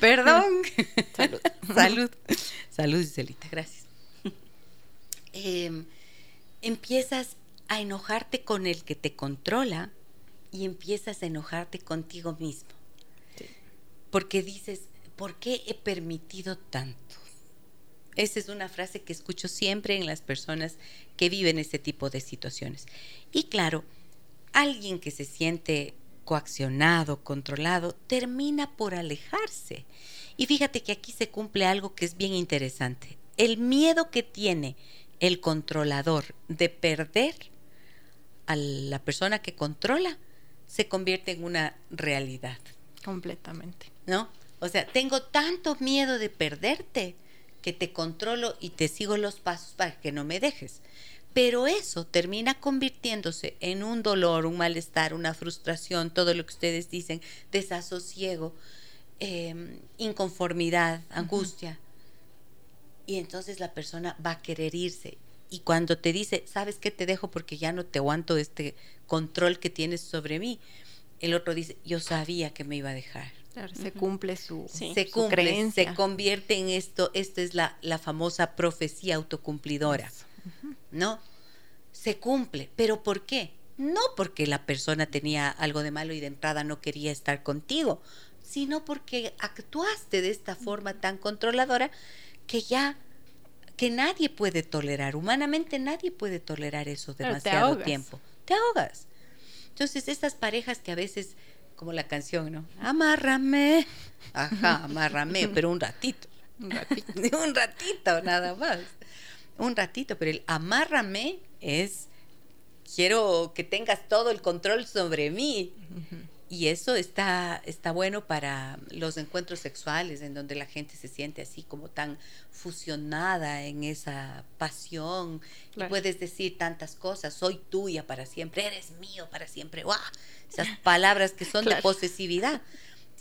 Perdón. Salud. Salud. Salud, Giselita, gracias. Eh, empiezas a enojarte con el que te controla y empiezas a enojarte contigo mismo. Sí. Porque dices, ¿por qué he permitido tanto? Esa es una frase que escucho siempre en las personas que viven este tipo de situaciones. Y claro, alguien que se siente coaccionado, controlado, termina por alejarse. Y fíjate que aquí se cumple algo que es bien interesante. El miedo que tiene el controlador de perder a la persona que controla se convierte en una realidad, Completamente. ¿no? O sea, tengo tanto miedo de perderte que te controlo y te sigo los pasos para que no me dejes. Pero eso termina convirtiéndose en un dolor, un malestar, una frustración, todo lo que ustedes dicen, desasosiego, eh, inconformidad, angustia. Y entonces la persona va a querer irse. Y cuando te dice, ¿sabes qué te dejo porque ya no te aguanto este control que tienes sobre mí? El otro dice, yo sabía que me iba a dejar. Claro, se cumple su, Sí. Se su cumple, creencia. se convierte en esto, esto es la, la famosa profecía autocumplidora. ¿no? Se cumple, pero ¿por qué? no porque la persona tenía algo de malo y de entrada no quería estar contigo, sino porque actuaste de esta forma tan controladora que ya que nadie puede tolerar, humanamente nadie puede tolerar eso te demasiado tiempo. Te ahogas. Entonces, estas parejas que a veces, como la canción, ¿no? Amárrame. Ajá, amárrame, pero un ratito. Un ratito. un ratito nada más. Un ratito, pero el amárrame es quiero que tengas todo el control sobre mí. Y eso está, está bueno para los encuentros sexuales, en donde la gente se siente así como tan fusionada en esa pasión. Claro. Y puedes decir tantas cosas, soy tuya para siempre, eres mío para siempre. ¡Guau! Esas palabras que son de posesividad.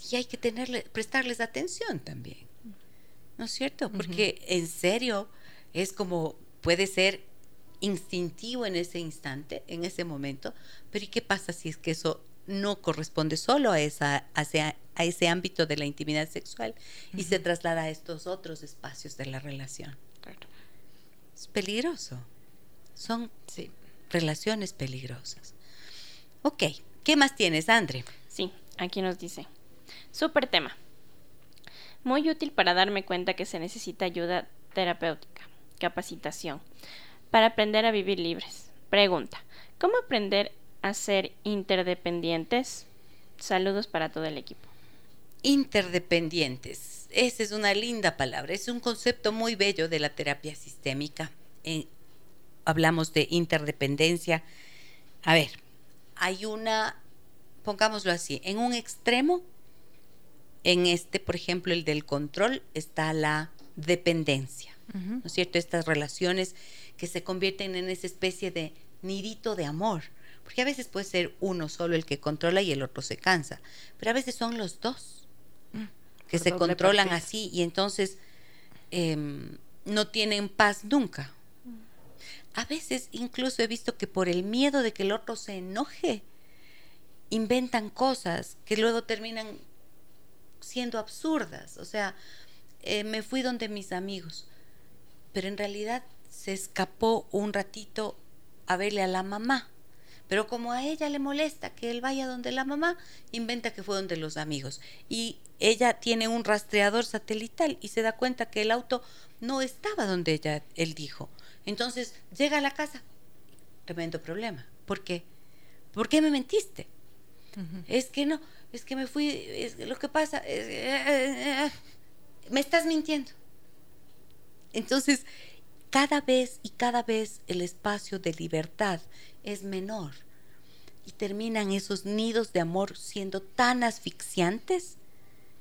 Y hay que tenerle, prestarles atención también. ¿No es cierto? Porque en serio es como puede ser instintivo en ese instante, en ese momento, pero ¿y qué pasa si es que eso no corresponde solo a, esa, a, ese, a ese ámbito de la intimidad sexual y se traslada a estos otros espacios de la relación? Es peligroso. Son Sí. relaciones peligrosas. Ok, ¿qué más tienes, Andre? Sí, aquí nos dice. Super tema. Muy útil para darme cuenta que se necesita ayuda terapéutica, capacitación, para aprender a vivir libres. Pregunta, ¿cómo aprender a ser interdependientes? Saludos para todo el equipo. Interdependientes. Esa es una linda palabra. Es un concepto muy bello de la terapia sistémica. En- hablamos de interdependencia. A ver, hay una, pongámoslo así, en un extremo, en este, por ejemplo, el del control, está la dependencia. ¿no es cierto? Estas relaciones que se convierten en esa especie de nidito de amor. Porque a veces puede ser uno solo el que controla y el otro se cansa. Pero a veces son los dos que por se controlan partida. así y entonces em, no tienen paz nunca. A veces incluso he visto que por el miedo de que el otro se enoje, inventan cosas que luego terminan siendo absurdas. O sea, eh, me fui donde mis amigos, pero en realidad se escapó un ratito a verle a la mamá. Pero como a ella le molesta que él vaya donde la mamá, inventa que fue donde los amigos. Y ella tiene un rastreador satelital y se da cuenta que el auto no estaba donde ella, él dijo. Entonces llega a la casa. Tremendo problema. ¿Por qué? ¿Por qué me mentiste? Es que no, es que me fui, es que lo que pasa, es- eh, eh, me estás mintiendo. Entonces, cada vez y cada vez el espacio de libertad es menor y terminan esos nidos de amor siendo tan asfixiantes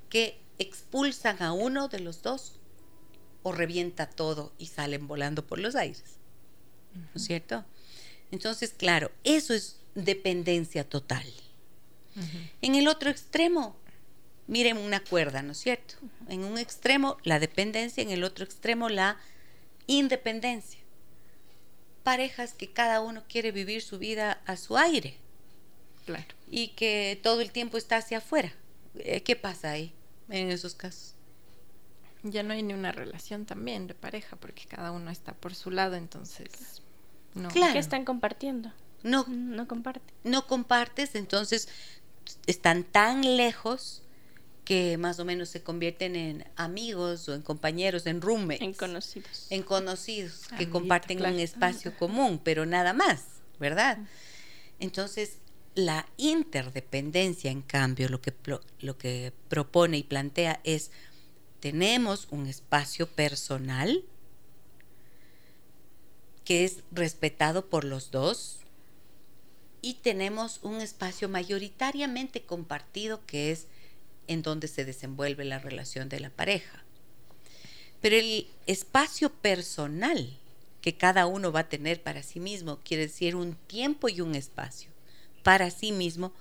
que expulsan a uno de los dos o revienta todo y salen volando por los aires. ¿No es cierto? Entonces, claro, eso es dependencia total. En el otro extremo, miren una cuerda, ¿no es cierto? En un extremo la dependencia, en el otro extremo la independencia. Parejas que cada uno quiere vivir su vida a su aire Claro. y que todo el tiempo está hacia afuera. Eh, ¿Qué pasa ahí en esos casos? Ya no hay ni una relación también de pareja porque cada uno está por su lado, entonces no. Claro. ¿Qué están compartiendo? No, No comparte. no compartes, entonces están tan lejos que más o menos se convierten en amigos o en compañeros, en roommates. En conocidos. en conocidos que comparten claro. un espacio común, pero nada más, ¿verdad? Entonces, la interdependencia, en cambio, lo que, lo que propone y plantea es, tenemos un espacio personal que es respetado por los dos y tenemos un espacio mayoritariamente compartido que es en donde se desenvuelve la relación de la pareja. Pero el espacio personal que cada uno va a tener para sí mismo, quiere decir un tiempo y un espacio para sí mismo,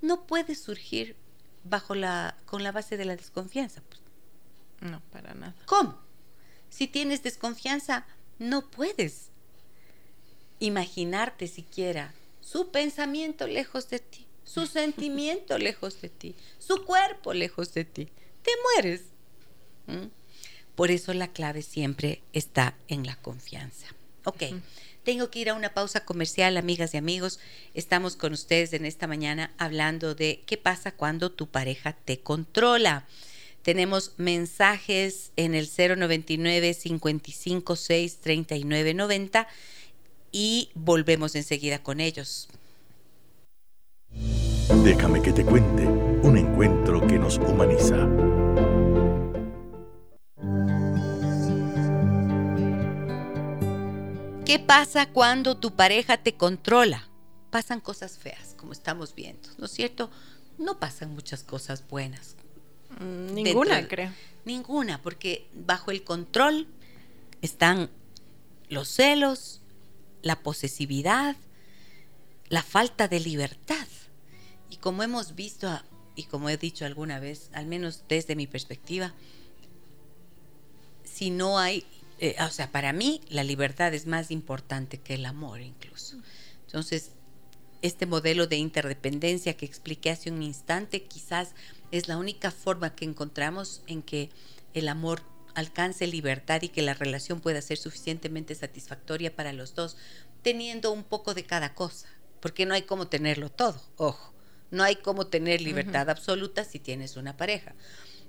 no puede surgir bajo la con la base de la desconfianza. pues. No, para nada. ¿Cómo? Si tienes desconfianza, no puedes imaginarte siquiera su pensamiento lejos de ti, su sentimiento lejos de ti, su cuerpo lejos de ti. Te mueres. ¿Mm? Por eso la clave siempre está en la confianza. Ok, Tengo que ir a una pausa comercial, amigas y amigos. Estamos con ustedes en esta mañana hablando de qué pasa cuando tu pareja te controla. Tenemos mensajes en el 099 556 3990 y volvemos enseguida con ellos. Déjame que te cuente un encuentro que nos humaniza. ¿Qué pasa cuando tu pareja te controla? Pasan cosas feas, como estamos viendo, ¿no es cierto? No pasan muchas cosas buenas. Mm, ninguna, creo. Ninguna, porque bajo el control están los celos, la posesividad, la falta de libertad. Y como hemos visto, a- y como he dicho alguna vez, al menos desde mi perspectiva, si no hay, eh, o sea, para mí la libertad es más importante que el amor incluso. Entonces, este modelo de interdependencia que expliqué hace un instante quizás es la única forma que encontramos en que el amor alcance libertad y que la relación pueda ser suficientemente satisfactoria para los dos, teniendo un poco de cada cosa, porque no hay como tenerlo todo, ojo, no hay como tener libertad absoluta si tienes una pareja,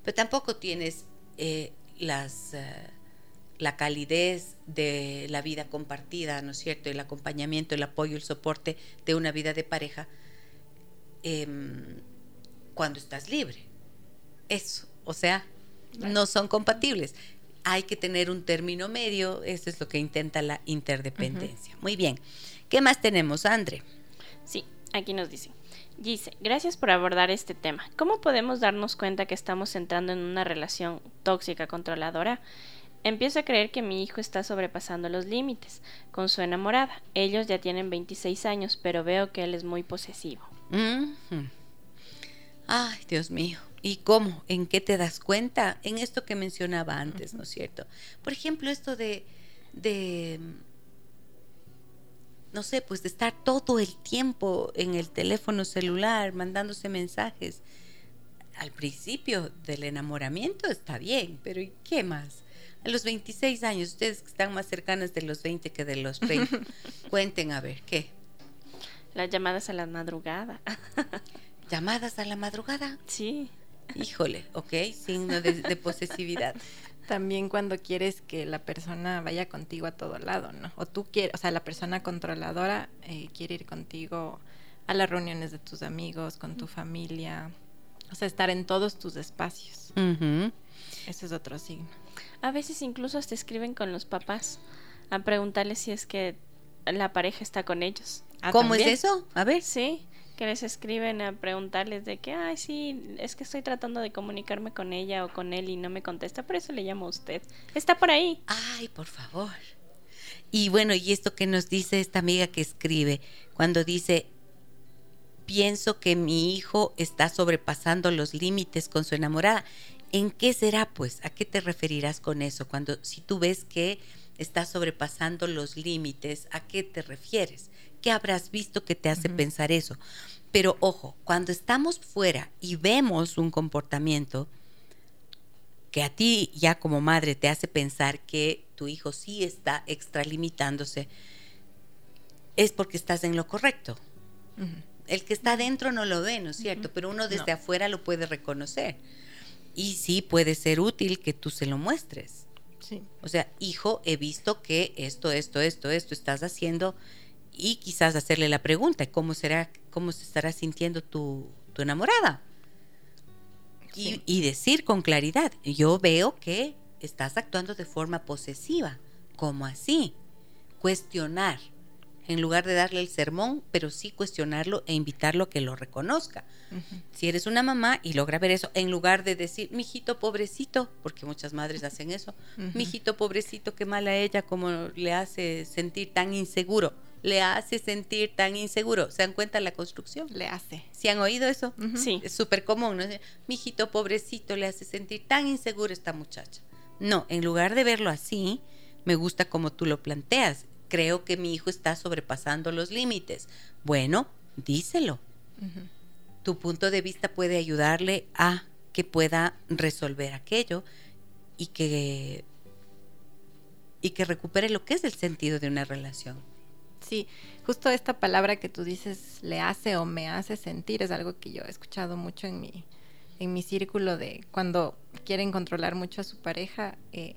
pero tampoco tienes eh, las... eh, la calidez de la vida compartida, ¿no es cierto? El acompañamiento, el apoyo, el soporte de una vida de pareja em, cuando estás libre. Eso, o sea, no son compatibles. Hay que tener un término medio, eso es lo que intenta la interdependencia. Muy bien. ¿Qué más tenemos, Andre? Sí, aquí nos dice. Gise, gracias por abordar este tema. ¿Cómo podemos darnos cuenta que estamos entrando en una relación tóxica, controladora? Empiezo a creer que mi hijo está sobrepasando los límites con su enamorada. Ellos ya tienen 26 años, pero veo que él es muy posesivo. Ay, Dios mío. ¿Y cómo? ¿En qué te das cuenta? En esto que mencionaba antes, ¿no es cierto? Por ejemplo, esto de, de, no sé, pues de estar todo el tiempo en el teléfono celular, mandándose mensajes. Al principio del enamoramiento está bien, pero ¿y qué más? A los 26 años, ustedes que están más cercanas de los 20 que de los 30, cuenten a ver, ¿qué? Las llamadas a la madrugada. Llamadas a la madrugada. sí. Híjole, ok, signo de, de posesividad. También cuando quieres que la persona vaya contigo a todo lado, ¿no? O tú quieres, o sea, la persona controladora eh, quiere ir contigo a las reuniones de tus amigos, con tu familia, o sea, estar en todos tus espacios. Ujú. Ese es otro signo. A veces incluso hasta escriben con los papás a preguntarles si es que la pareja está con ellos. Ah, ¿Cómo ¿también? es eso? A ver. Sí, que les escriben a preguntarles de que, ay, sí, es que estoy tratando de comunicarme con ella o con él y no me contesta, por eso le llamo a usted. Está por ahí. Ay, por favor. Y bueno, y esto que nos dice esta amiga que escribe, cuando dice, pienso que mi hijo está sobrepasando los límites con su enamorada. ¿En qué será, pues? ¿A qué te referirás con eso? Cuando, si tú ves que está sobrepasando los límites, ¿a qué te refieres? ¿Qué habrás visto que te hace pensar eso? Pero ojo, cuando estamos fuera y vemos un comportamiento que a ti ya como madre te hace pensar que tu hijo sí está extralimitándose, es porque estás en lo correcto. El que está adentro no lo ve, ¿no es cierto? Pero uno desde No. afuera lo puede reconocer. Y sí puede ser útil que tú se lo muestres. Sí. O sea, hijo, he visto que esto, esto, esto, esto estás haciendo y quizás hacerle la pregunta, ¿cómo será, cómo se estará sintiendo tu, tu enamorada? Y, Sí. y decir con claridad, yo veo que estás actuando de forma posesiva, ¿cómo así? Cuestionar, en lugar de darle el sermón, pero sí cuestionarlo e invitarlo a que lo reconozca si eres una mamá y logra ver eso, en lugar de decir, mijito pobrecito, porque muchas madres hacen eso, Ujú. mijito pobrecito, qué mala ella, como le hace sentir tan inseguro, le hace sentir tan inseguro. ¿Se dan cuenta la construcción? Le hace. ¿Se han oído eso? Sí. Es súper común, ¿no? Mijito pobrecito, le hace sentir tan inseguro esta muchacha. No, en lugar de verlo así, me gusta como tú lo planteas. Creo que mi hijo está sobrepasando los límites. Bueno, díselo tu punto de vista puede ayudarle a que pueda resolver aquello y que y que recupere lo que es el sentido de una relación. Sí, justo esta palabra que tú dices, le hace o me hace sentir, es algo que yo he escuchado mucho en mi, en mi círculo de cuando quieren controlar mucho a su pareja. Eh,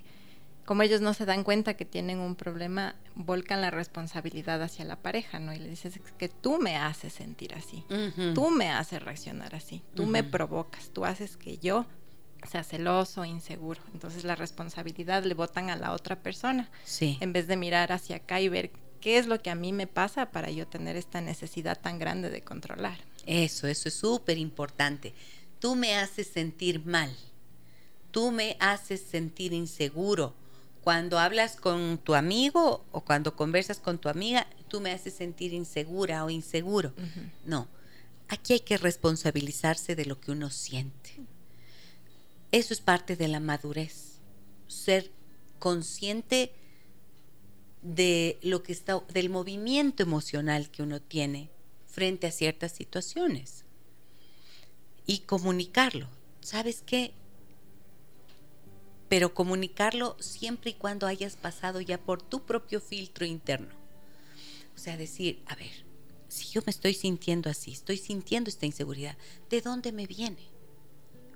como ellos no se dan cuenta que tienen un problema, volcan la responsabilidad hacia la pareja, ¿no? Y le dices que tú me haces sentir así, tú me haces reaccionar así, tú me provocas, tú haces que yo sea celoso, inseguro. Entonces la responsabilidad le botan a la otra persona. Sí. En vez de mirar hacia acá y ver qué es lo que a mí me pasa para yo tener esta necesidad tan grande de controlar. Eso, eso es súper importante. Tú me haces sentir mal. Tú me haces sentir inseguro. Cuando hablas con tu amigo o cuando conversas con tu amiga, tú me haces sentir insegura o inseguro. No, aquí hay que responsabilizarse de lo que uno siente. Eso es parte de la madurez. Ser consciente de lo que está, del movimiento emocional que uno tiene frente a ciertas situaciones. Y comunicarlo. ¿Sabes qué? Pero comunicarlo siempre y cuando hayas pasado ya por tu propio filtro interno. O sea, decir, a ver, si yo me estoy sintiendo así, estoy sintiendo esta inseguridad, ¿de dónde me viene?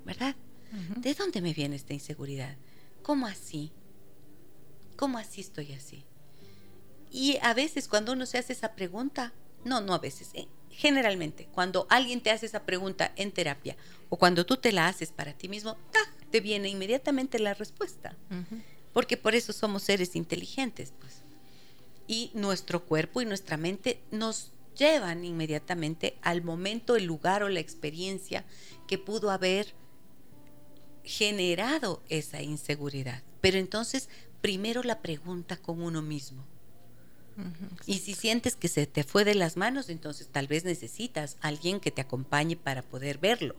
¿Verdad? ¿De dónde me viene esta inseguridad? ¿Cómo así? ¿Cómo así estoy así? Y a veces cuando uno se hace esa pregunta, no, no a veces, eh, generalmente, cuando alguien te hace esa pregunta en terapia o cuando tú te la haces para ti mismo, te viene inmediatamente la respuesta. Porque por eso somos seres inteligentes, pues. Y nuestro cuerpo y nuestra mente nos llevan inmediatamente al momento, el lugar o la experiencia que pudo haber generado esa inseguridad. Pero entonces, primero la pregunta con uno mismo. Y si sientes que se te fue de las manos, entonces tal vez necesitas alguien que te acompañe para poder verlo.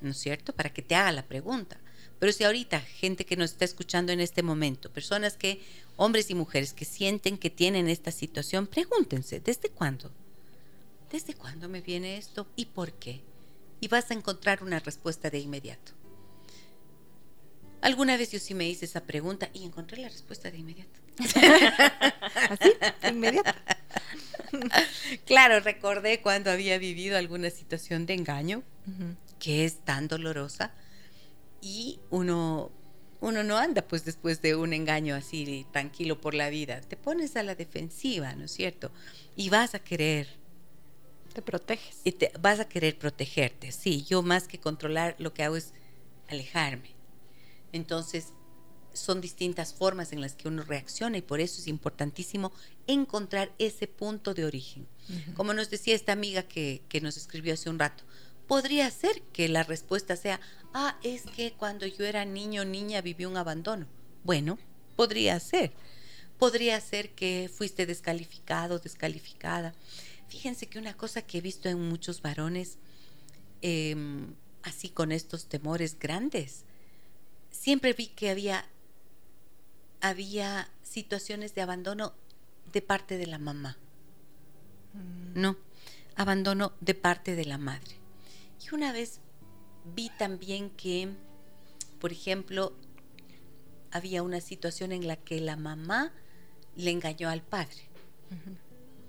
¿No es cierto? Para que te haga la pregunta. Pero si ahorita gente que nos está escuchando en este momento, personas que, hombres y mujeres que sienten que tienen esta situación, pregúntense, ¿desde cuándo? ¿Desde cuándo me viene esto y por qué? Y vas a encontrar una respuesta de inmediato. Alguna vez yo sí me hice esa pregunta y encontré la respuesta de inmediato. Así, inmediato. claro, recordé cuando había vivido alguna situación de engaño, que es tan dolorosa, y uno, uno no anda pues después de un engaño así tranquilo por la vida, te pones a la defensiva, ¿no es cierto? Y vas a querer te proteges. Y te, vas a querer protegerte. Sí, yo más que controlar lo que hago es alejarme. Entonces, son distintas formas en las que uno reacciona y por eso es importantísimo encontrar ese punto de origen. Como nos decía esta amiga que, que, nos escribió hace un rato, podría ser que la respuesta sea, ah, es que cuando yo era niño o niña viví un abandono. Bueno, podría ser. Podría ser que fuiste descalificado, descalificada. Fíjense que una cosa que he visto en muchos varones, em, así con estos temores grandes, siempre vi que había, había situaciones de abandono de parte de la mamá. Mm. No, abandono de parte de la madre. Y una vez vi también que, por ejemplo, había una situación en la que la mamá le engañó al padre.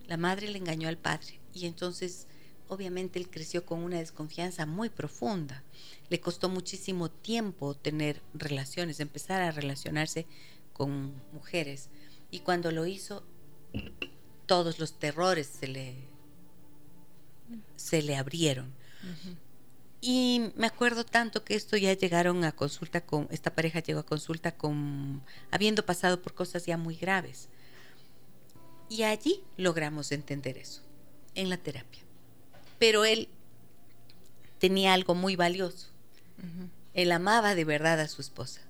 La madre le engañó al padre. Y entonces, obviamente, él creció con una desconfianza muy profunda le costó muchísimo tiempo tener relaciones, empezar a relacionarse con mujeres. Y cuando lo hizo, todos los terrores se le, se le abrieron. Y me acuerdo tanto que esto ya llegaron a consulta con, esta pareja llegó a consulta con, habiendo pasado por cosas ya muy graves. Y allí logramos entender eso, en la terapia. Pero él tenía algo muy valioso, él amaba de verdad a su esposa.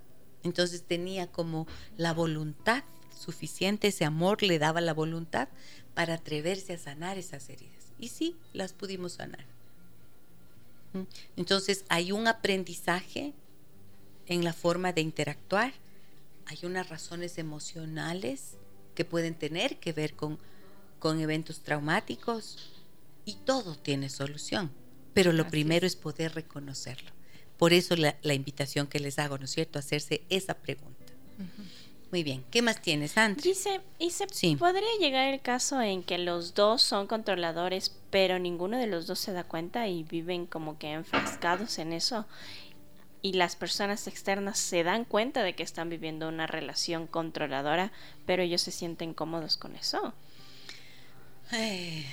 Entonces tenía como la voluntad suficiente, ese amor le daba la voluntad para atreverse a sanar esas heridas. Y sí, las pudimos sanar. ¿Mm? Entonces hay un aprendizaje en la forma de interactuar, hay unas razones emocionales que pueden tener que ver con, con eventos traumáticos y todo tiene solución, pero lo primero es poder reconocerlo. Por eso la, invitación que les hago, ¿no es cierto?, hacerse esa pregunta. Muy bien. ¿Qué más tienes, André? Dice, y se Sí. podría llegar el caso en que los dos son controladores, pero ninguno de los dos se da cuenta y viven como que enfrascados en eso. Y las personas externas se dan cuenta de que están viviendo una relación controladora, pero ellos se sienten cómodos con eso. Eh,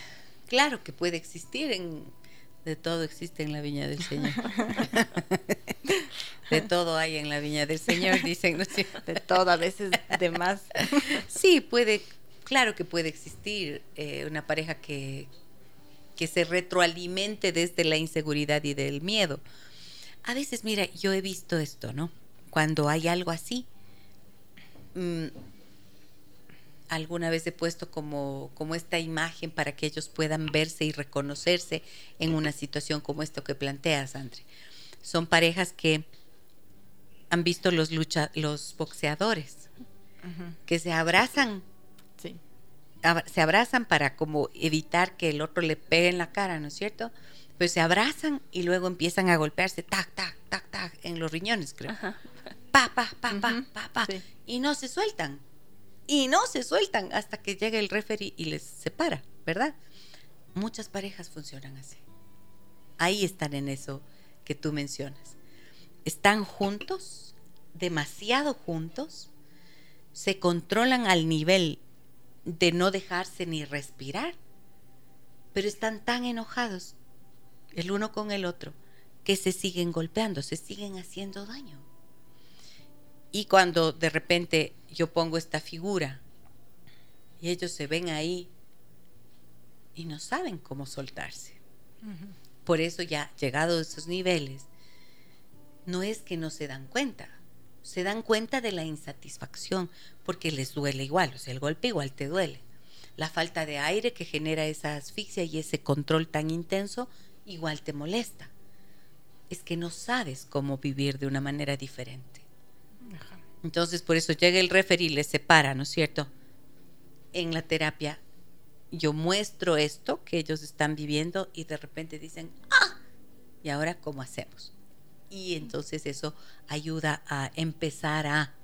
claro que puede existir en de todo existe en la viña del Señor. de todo hay en la viña del Señor, dicen, ¿no es cierto? De todo, a veces de más. Sí, puede, claro que puede existir eh, una pareja que, que se retroalimente desde la inseguridad y del miedo. A veces, mira, yo he visto esto, ¿no? Cuando hay algo así, mm, alguna vez he puesto como, como esta imagen para que ellos puedan verse y reconocerse en una situación como esto que planteas, Andre. Son parejas que han visto los lucha, los boxeadores, que se abrazan, Sí. ab- se abrazan para como evitar que el otro le pegue en la cara, ¿no es cierto? Pues se abrazan y luego empiezan a golpearse, tac, tac, tac, tac, en los riñones, creo. Ajá. Pa, pa, pa, pa, Ujú, pa, pa. sí. Y no se sueltan. Y no se sueltan hasta que llega el referee y les separa, ¿verdad? Muchas parejas funcionan así. Ahí están en eso que tú mencionas. Están juntos, demasiado juntos, se controlan al nivel de no dejarse ni respirar, pero están tan enojados el uno con el otro que se siguen golpeando, se siguen haciendo daño. Y cuando de repente yo pongo esta figura y ellos se ven ahí y no saben cómo soltarse. Por eso ya llegado a esos niveles, no es que no se dan cuenta, se dan cuenta de la insatisfacción porque les duele igual, o sea, el golpe igual te duele. La falta de aire que genera esa asfixia y ese control tan intenso igual te molesta. Es que no sabes cómo vivir de una manera diferente. Entonces, por eso llega el referee y les separa, ¿no es cierto? En la terapia yo muestro esto que ellos están viviendo y de repente dicen, ah, ¿y ahora cómo hacemos? Y entonces eso ayuda a empezar a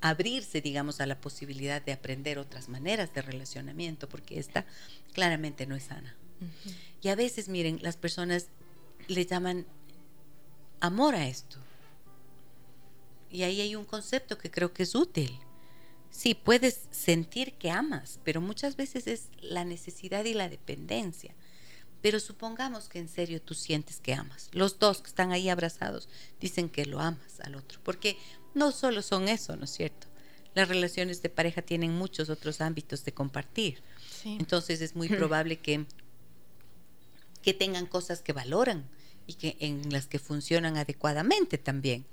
abrirse, digamos, a la posibilidad de aprender otras maneras de relacionamiento, porque esta claramente no es sana. Y a veces, miren, las personas le llaman amor a esto. Y ahí hay un concepto que creo que es útil. Sí, puedes sentir que amas, pero muchas veces es la necesidad y la dependencia. Pero supongamos que en serio tú sientes que amas. Los dos que están ahí abrazados dicen que lo amas al otro, porque no solo son eso, ¿no es cierto? Las relaciones de pareja tienen muchos otros ámbitos de compartir. Sí. Entonces es muy probable que, que tengan cosas que valoran y que en las que funcionan adecuadamente también.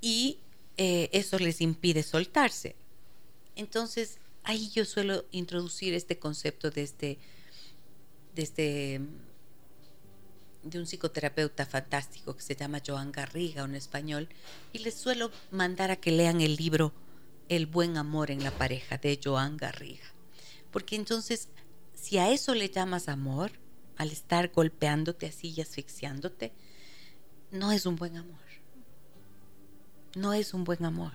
Y eh, eso les impide soltarse. Entonces ahí yo suelo introducir este concepto este, de este de un psicoterapeuta fantástico que se llama Joan Garriga, un español, y les suelo mandar a que lean el libro El buen amor en la pareja de Joan Garriga. Porque entonces, si a eso le llamas amor, al estar golpeándote así y asfixiándote, no es un buen amor. No es un buen amor.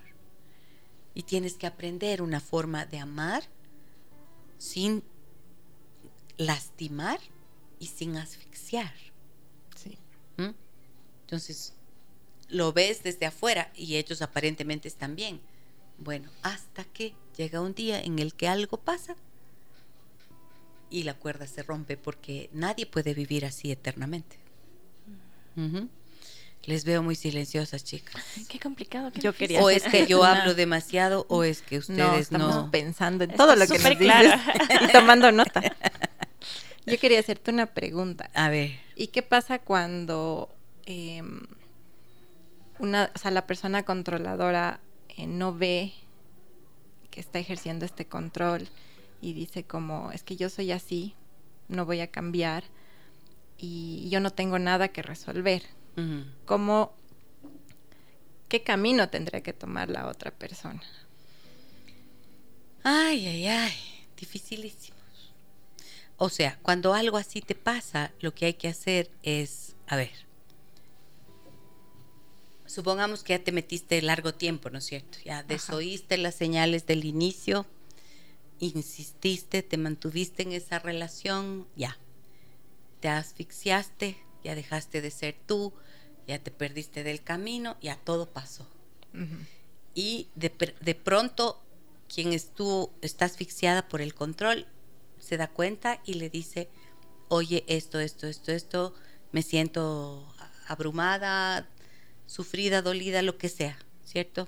Y tienes que aprender una forma de amar sin lastimar y sin asfixiar. Sí. ¿Mm? Entonces, lo ves desde afuera y ellos aparentemente están bien. Bueno, hasta que llega un día en el que algo pasa y la cuerda se rompe porque nadie puede vivir así eternamente. Ujú. Les veo muy silenciosas, chicas. Qué complicado. qué Yo difícil. quería O es que yo hablo demasiado o es que No, ustedes estamos no. pensando en Está todo lo que nos súper dices claro. y tomando nota. Yo quería hacerte una pregunta. A ver. ¿Y qué pasa cuando eh, una, o sea, la persona controladora eh, no ve que está ejerciendo este control y dice como, es que yo soy así, no voy a cambiar y yo no tengo nada que resolver? Ujú. ¿Cómo, qué camino tendría que tomar la otra persona? Ay, ay, ay, dificilísimos. O sea, cuando algo así te pasa, lo que hay que hacer es, a ver, supongamos que ya te metiste largo tiempo, ¿no es cierto? Ya desoíste las señales del inicio, insististe, te mantuviste en esa relación, ya. Te asfixiaste, ya dejaste de ser tú, ya te perdiste del camino, ya todo pasó. Y de, de, pronto quien estuvo, está asfixiada por el control, se da cuenta y le dice, oye, esto, esto, esto, esto, me siento abrumada, sufrida, dolida, lo que sea, ¿cierto?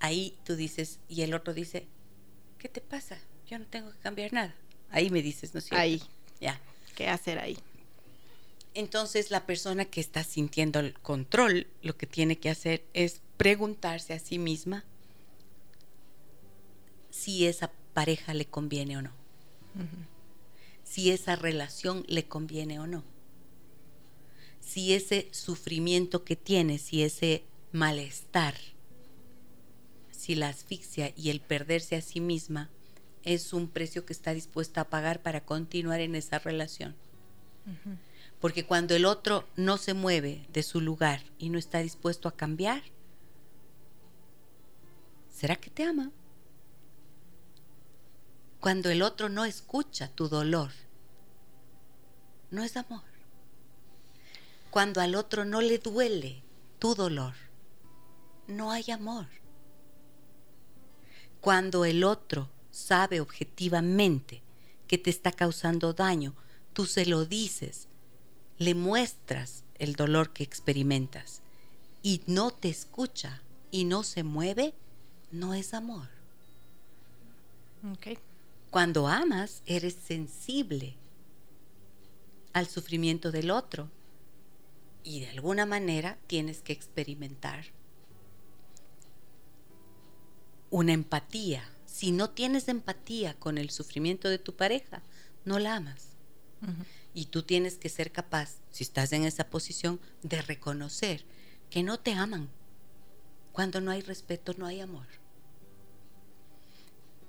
Ahí tú dices, y el otro dice, ¿qué te pasa? Yo no tengo que cambiar nada. Ahí me dices, ¿no es cierto? Ahí. Ya. ¿Qué hacer ahí? Entonces la persona que está sintiendo el control, lo que tiene que hacer es preguntarse a sí misma si esa pareja le conviene o no. Si esa relación le conviene o no si ese sufrimiento que tiene, si ese malestar, si la asfixia y el perderse a sí misma es un precio que está dispuesta a pagar para continuar en esa relación. Porque cuando el otro no se mueve de su lugar y no está dispuesto a cambiar, ¿será que te ama? Cuando el otro no escucha tu dolor, no es amor cuando al otro no le duele tu dolor, no hay amor. Cuando el otro sabe objetivamente que te está causando daño, tú se lo dices, le muestras el dolor que experimentas y no te escucha y no se mueve, no es amor. Cuando amas, eres sensible al sufrimiento del otro y de alguna manera tienes que experimentar una empatía. Si no tienes empatía con el sufrimiento de tu pareja, no la amas. Y tú tienes que ser capaz, si estás en esa posición, de reconocer que no te aman. Cuando no hay respeto, no hay amor.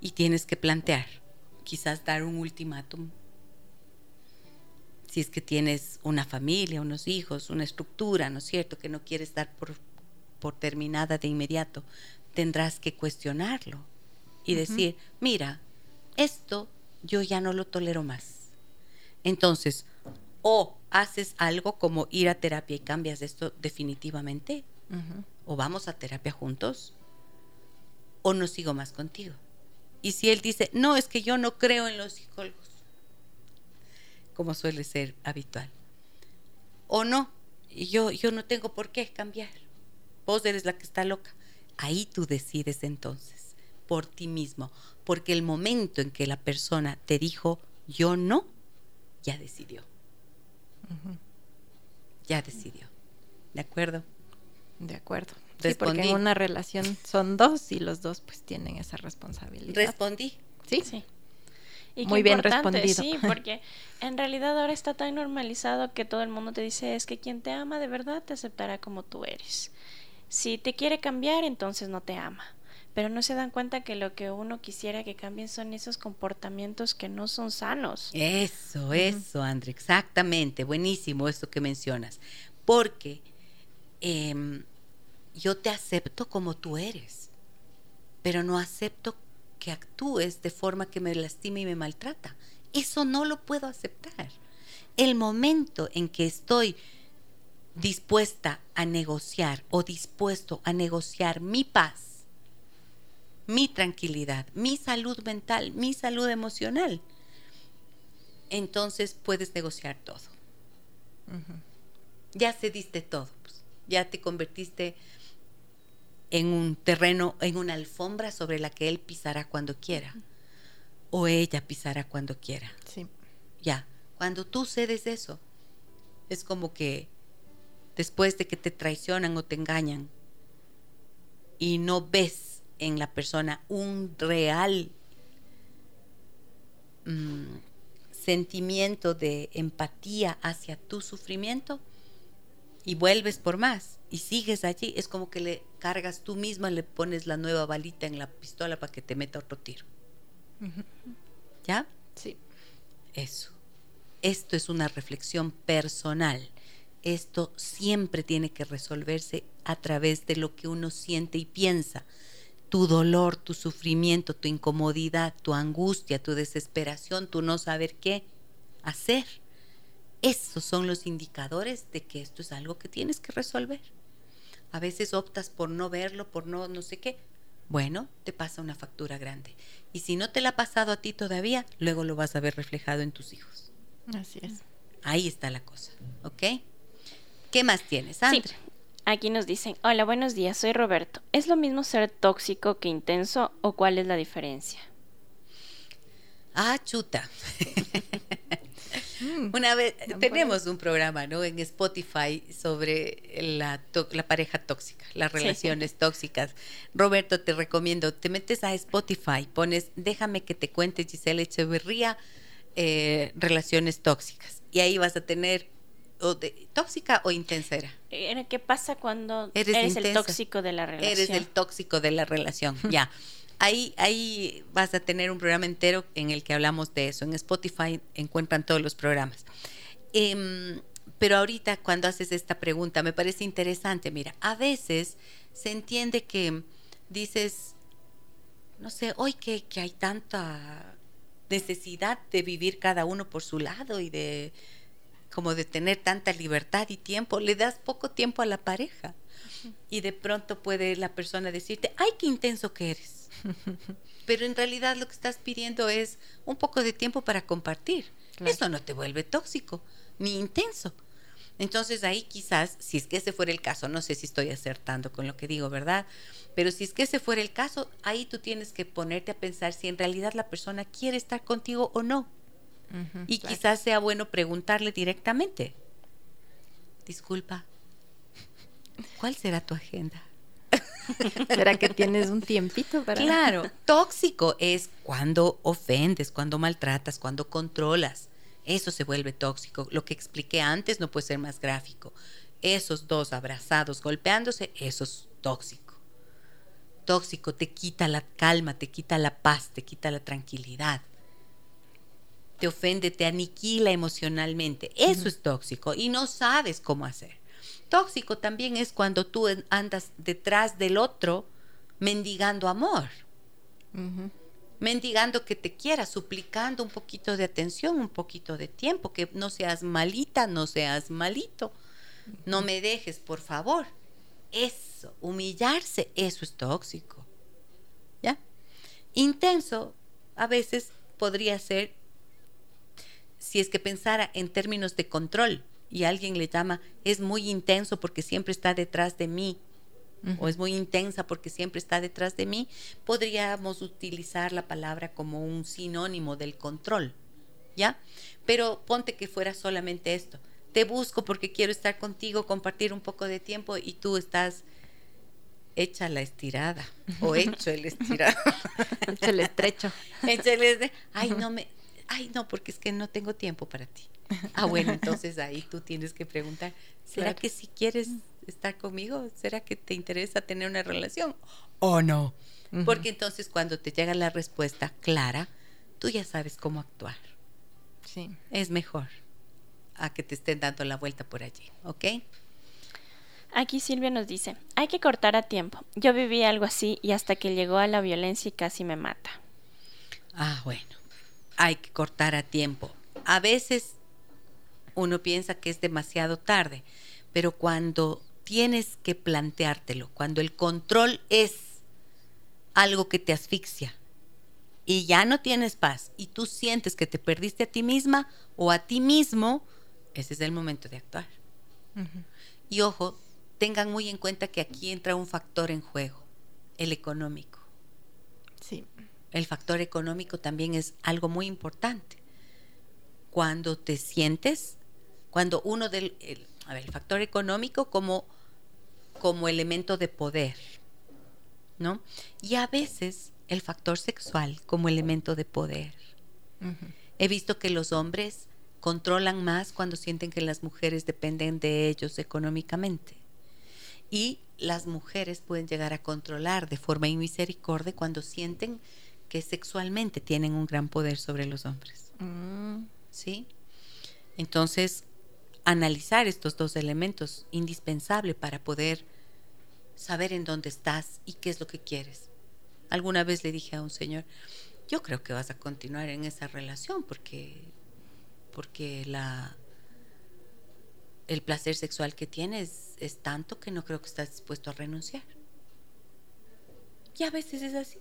Y tienes que plantear, quizás dar un ultimátum si es que tienes una familia, unos hijos, una estructura, ¿no es cierto?, que no quieres dar por, por terminada de inmediato, tendrás que cuestionarlo y decir, mira, esto yo ya no lo tolero más. Entonces, o haces algo como ir a terapia y cambias esto definitivamente, o vamos a terapia juntos, o no sigo más contigo. Y si él dice, no, es que yo no creo en los psicólogos, como suele ser habitual. O no, yo, yo no tengo por qué cambiar. Vos eres la que está loca. Ahí tú decides entonces, por ti mismo, porque el momento en que la persona te dijo yo no, ya decidió. Ya decidió. ¿De acuerdo? De acuerdo. Sí, porque en una relación son dos y los dos pues tienen esa responsabilidad. Respondí. Sí. Sí. Muy bien respondido. Sí, porque en realidad ahora está tan normalizado que todo el mundo te dice es que quien te ama de verdad te aceptará como tú eres. Si te quiere cambiar, entonces no te ama. Pero no se dan cuenta que lo que uno quisiera que cambien son esos comportamientos que no son sanos. Eso, eso, André, exactamente. Buenísimo esto que mencionas. Porque em, yo te acepto como tú eres, pero no acepto que actúes de forma que me lastima y me maltrata. Eso no lo puedo aceptar. El momento en que estoy dispuesta a negociar o dispuesto a negociar mi paz, mi tranquilidad, mi salud mental, mi salud emocional, entonces puedes negociar todo. Ya cediste todo, pues. ya te convertiste en un terreno, en una alfombra sobre la que él pisará cuando quiera. O ella pisará cuando quiera. Sí. Ya, cuando tú cedes eso, es como que después de que te traicionan o te engañan y no ves en la persona un real mm, sentimiento de empatía hacia tu sufrimiento y vuelves por más y sigues allí, es como que le cargas tú misma, le pones la nueva balita en la pistola para que te meta otro tiro. ¿Ya? Sí. Eso. Esto es una reflexión personal esto siempre tiene que resolverse a través de lo que uno siente y piensa. Tu dolor, tu sufrimiento, tu incomodidad, tu angustia, tu desesperación, tu no saber qué hacer. Esos son los indicadores de que esto es algo que tienes que resolver. A veces optas por no verlo, por no no sé qué. Bueno, te pasa una factura grande. Y si no te la ha pasado a ti todavía, luego lo vas a ver reflejado en tus hijos. Así es. Ahí está la cosa, ¿ok? ¿Qué más tienes, Sandra? Sí. Aquí nos dicen, hola, buenos días, soy Roberto. ¿Es lo mismo ser tóxico que intenso o cuál es la diferencia? Ah, chuta. Una vez tenemos un programa, ¿no? En Spotify sobre la pareja tóxica, las relaciones tóxicas. Roberto, te recomiendo, te metes a Spotify, pones, déjame que te cuente Giselle Echeverría, eh, relaciones tóxicas. Y ahí vas a tener o de- tóxica o intensa era. Eh, ¿Qué pasa cuando Eres eres, el tóxico de la relación? Eres el tóxico de la relación, ya. Ahí, ahí vas a tener un programa entero en el que hablamos de eso. En Spotify encuentran todos los programas. Em, pero ahorita cuando haces esta pregunta me parece interesante. Mira, a veces se entiende que dices, no sé, hoy que, que hay tanta necesidad de vivir cada uno por su lado y de como de tener tanta libertad y tiempo, le das poco tiempo a la pareja. Y de pronto puede la persona decirte, ay, qué intenso que eres. Pero en realidad lo que estás pidiendo es un poco de tiempo para compartir. Claro. Eso no te vuelve tóxico ni intenso. Entonces ahí quizás, si es que ese fuera el caso, no sé si estoy acertando con lo que digo, ¿verdad? Pero si es que ese fuera el caso, ahí tú tienes que ponerte a pensar si en realidad la persona quiere estar contigo o no. Y claro. quizás sea bueno preguntarle directamente. Disculpa, ¿cuál será tu agenda? ¿Será que tienes un tiempito para...? Claro, tóxico es cuando ofendes, cuando maltratas, cuando controlas. Eso se vuelve tóxico. Lo que expliqué antes no puede ser más gráfico. Esos dos abrazados, golpeándose, eso es tóxico. Tóxico te quita la calma, te quita la paz, te quita la tranquilidad. Te ofende, te aniquila emocionalmente. Eso es tóxico y no sabes cómo hacer. Tóxico también es cuando tú andas detrás del otro mendigando amor, mendigando que te quiera, suplicando un poquito de atención, un poquito de tiempo, que no seas malita, no seas malito, no me dejes, por favor. Eso, humillarse, eso es tóxico. ¿Ya? Intenso, a veces podría ser, si es que pensara en términos de control y alguien le llama, es muy intenso porque siempre está detrás de mí, o es muy intensa porque siempre está detrás de mí, podríamos utilizar la palabra como un sinónimo del control, ¿ya? Pero ponte que fuera solamente esto. Te busco porque quiero estar contigo, compartir un poco de tiempo y tú estás hecha la estirada o hecho el estirado. Se le estrecho. Hecho el. Ay, no me ay, no, porque es que no tengo tiempo para ti. Ah, bueno, entonces ahí tú tienes que preguntar, ¿será Claro. que si quieres estar conmigo? ¿Será que te interesa tener una relación? ¿O no? Porque entonces cuando te llega la respuesta clara, tú ya sabes cómo actuar. Sí. Es mejor a que te estén dando la vuelta por allí, ¿ok? Aquí Silvia nos dice, hay que cortar a tiempo. Yo viví algo así y hasta que llegó a la violencia y casi me mata. Ah, bueno, hay que cortar a tiempo. A veces uno piensa que es demasiado tarde, pero cuando tienes que planteártelo, cuando el control es algo que te asfixia y ya no tienes paz y tú sientes que te perdiste a ti misma o a ti mismo, ese es el momento de actuar. Y ojo, tengan muy en cuenta que aquí entra un factor en juego, el económico. El factor económico también es algo muy importante. Cuando te sientes, cuando uno del, el, a ver, el factor económico como, como elemento de poder, ¿no? Y a veces el factor sexual como elemento de poder. He visto que los hombres controlan más cuando sienten que las mujeres dependen de ellos económicamente. Y las mujeres pueden llegar a controlar de forma inmisericordia cuando sienten que sexualmente tienen un gran poder sobre los hombres. Mm, ¿Sí? Entonces, analizar estos dos elementos, indispensable para poder saber en dónde estás y qué es lo que quieres. Alguna vez le dije a un señor, yo creo que vas a continuar en esa relación porque, porque la, el placer sexual que tienes es tanto que no creo que estás dispuesto a renunciar. Y a veces es así.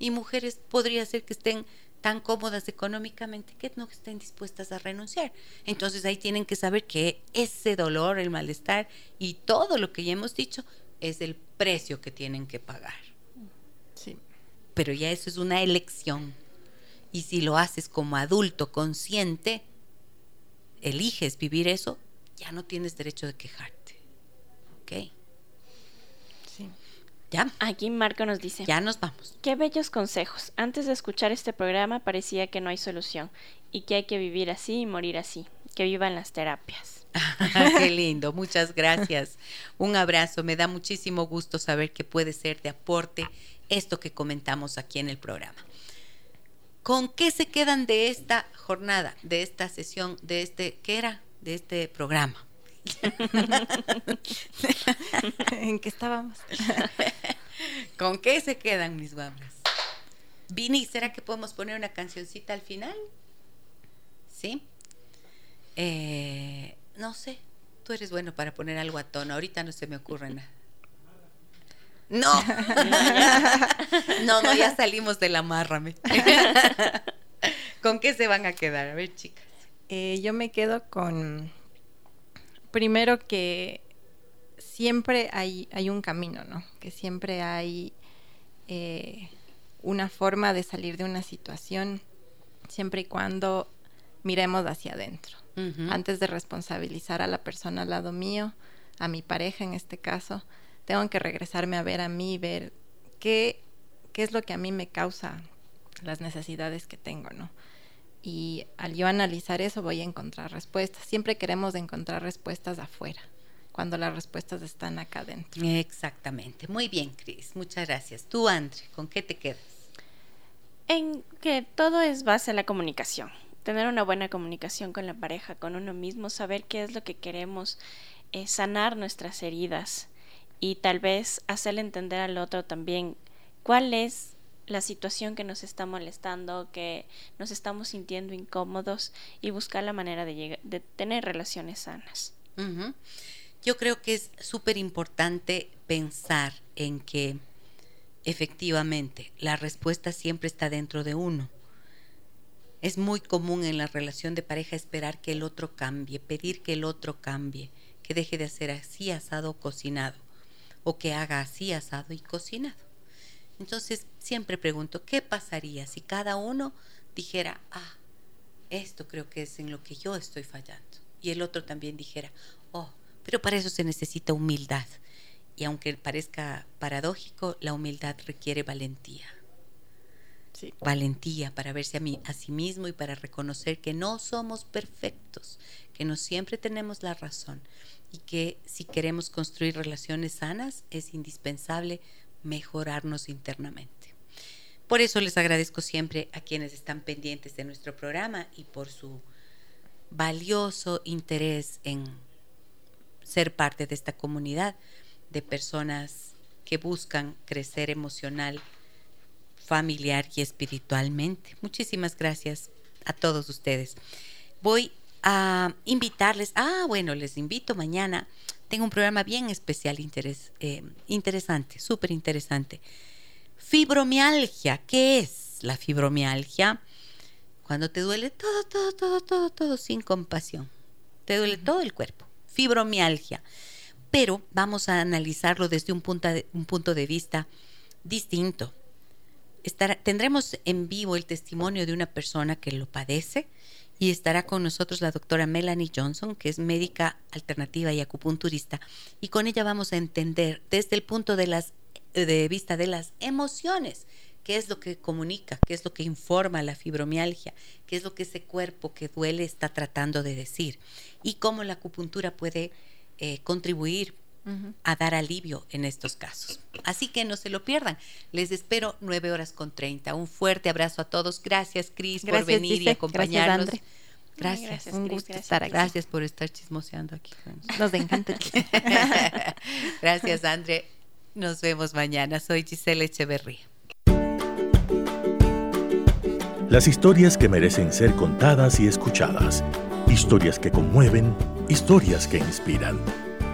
Y mujeres podría ser que estén tan cómodas económicamente que no estén dispuestas a renunciar. Entonces ahí tienen que saber que ese dolor, el malestar y todo lo que ya hemos dicho es el precio que tienen que pagar. Sí. Pero ya eso es una elección. Y si lo haces como adulto consciente, eliges vivir eso, ya no tienes derecho de quejarte. ¿Ok? Ya. Aquí Marco nos dice. Ya nos vamos. Qué bellos consejos. Antes de escuchar este programa parecía que no hay solución y que hay que vivir así y morir así. Que vivan las terapias. Qué lindo, muchas gracias. Un abrazo, me da muchísimo gusto saber que puede ser de aporte esto que comentamos aquí en el programa. ¿Con qué se quedan de esta jornada, de esta sesión, de este, ¿qué era? De este programa. ¿En qué estábamos? ¿Con qué se quedan mis guambras? Vini, ¿será que podemos poner una cancioncita al final? ¿Sí? Eh, no sé, tú eres bueno para poner algo a tono. Ahorita no se me ocurre nada. No. no, no, ya salimos de la márrame. ¿Con qué se van a quedar? A ver, chicas. Eh, yo me quedo con, primero que siempre hay, hay un camino, ¿no? Que siempre hay eh, una forma de salir de una situación, siempre y cuando miremos hacia adentro. Antes de responsabilizar a la persona al lado mío, a mi pareja en este caso, tengo que regresarme a ver a mí, ver qué, qué es lo que a mí me causa las necesidades que tengo, ¿no? Y al yo analizar eso voy a encontrar respuestas. Siempre queremos encontrar respuestas afuera, cuando las respuestas están acá adentro. Exactamente. Muy bien, Cris. Muchas gracias. Tú, Andre, ¿con qué te quedas? En que todo es base a la comunicación. Tener una buena comunicación con la pareja, con uno mismo, saber qué es lo que queremos, eh, sanar nuestras heridas y tal vez hacerle entender al otro también cuál es la situación que nos está molestando, que nos estamos sintiendo incómodos y buscar la manera de, llegar, de tener relaciones sanas. Yo creo que es súper importante pensar en que efectivamente la respuesta siempre está dentro de uno. Es muy común en la relación de pareja esperar que el otro cambie, pedir que el otro cambie, que deje de hacer así asado o cocinado, o que haga así asado y cocinado. Entonces siempre pregunto, ¿qué pasaría si cada uno dijera, ah, esto creo que es en lo que yo estoy fallando? Y el otro también dijera, oh, pero para eso se necesita humildad. Y aunque parezca paradójico, la humildad requiere valentía. Sí. Valentía para verse a, mí, a sí mismo y para reconocer que no somos perfectos, que no siempre tenemos la razón y que si queremos construir relaciones sanas es indispensable mejorarnos internamente. Por eso les agradezco siempre a quienes están pendientes de nuestro programa y por su valioso interés en ser parte de esta comunidad de personas que buscan crecer emocional, familiar y espiritualmente. Muchísimas gracias a todos ustedes. Voy a invitarles, ah, bueno, les invito mañana. Tengo un programa bien especial, interes, eh, interesante, súper interesante. Fibromialgia, ¿qué es la fibromialgia? Cuando te duele todo, todo, todo, todo, todo sin compasión. Te duele todo el cuerpo. Fibromialgia. Pero vamos a analizarlo desde un punto de, un punto de vista distinto. Tendremos en vivo el testimonio de una persona que lo padece y estará con nosotros la doctora Melanie Johnson, que es médica alternativa y acupunturista, y con ella vamos a entender desde el punto de, las, de vista de las emociones qué es lo que comunica, qué es lo que informa la fibromialgia, qué es lo que ese cuerpo que duele está tratando de decir y cómo la acupuntura puede eh, contribuir A dar alivio en estos casos. Así que no se lo pierdan. Les espero 9 horas con 30. Un fuerte abrazo a todos. Gracias, Cris, por venir y acompañarnos. Gracias, Andre. Gracias. Gracias, Un Cris, gusto gracias. estar aquí. Gracias por estar chismoseando aquí con nosotros. Nos encanta. Gracias, André. Nos vemos mañana. Soy Gisela Echeverría. Las historias que merecen ser contadas y escuchadas. Historias que conmueven, historias que inspiran.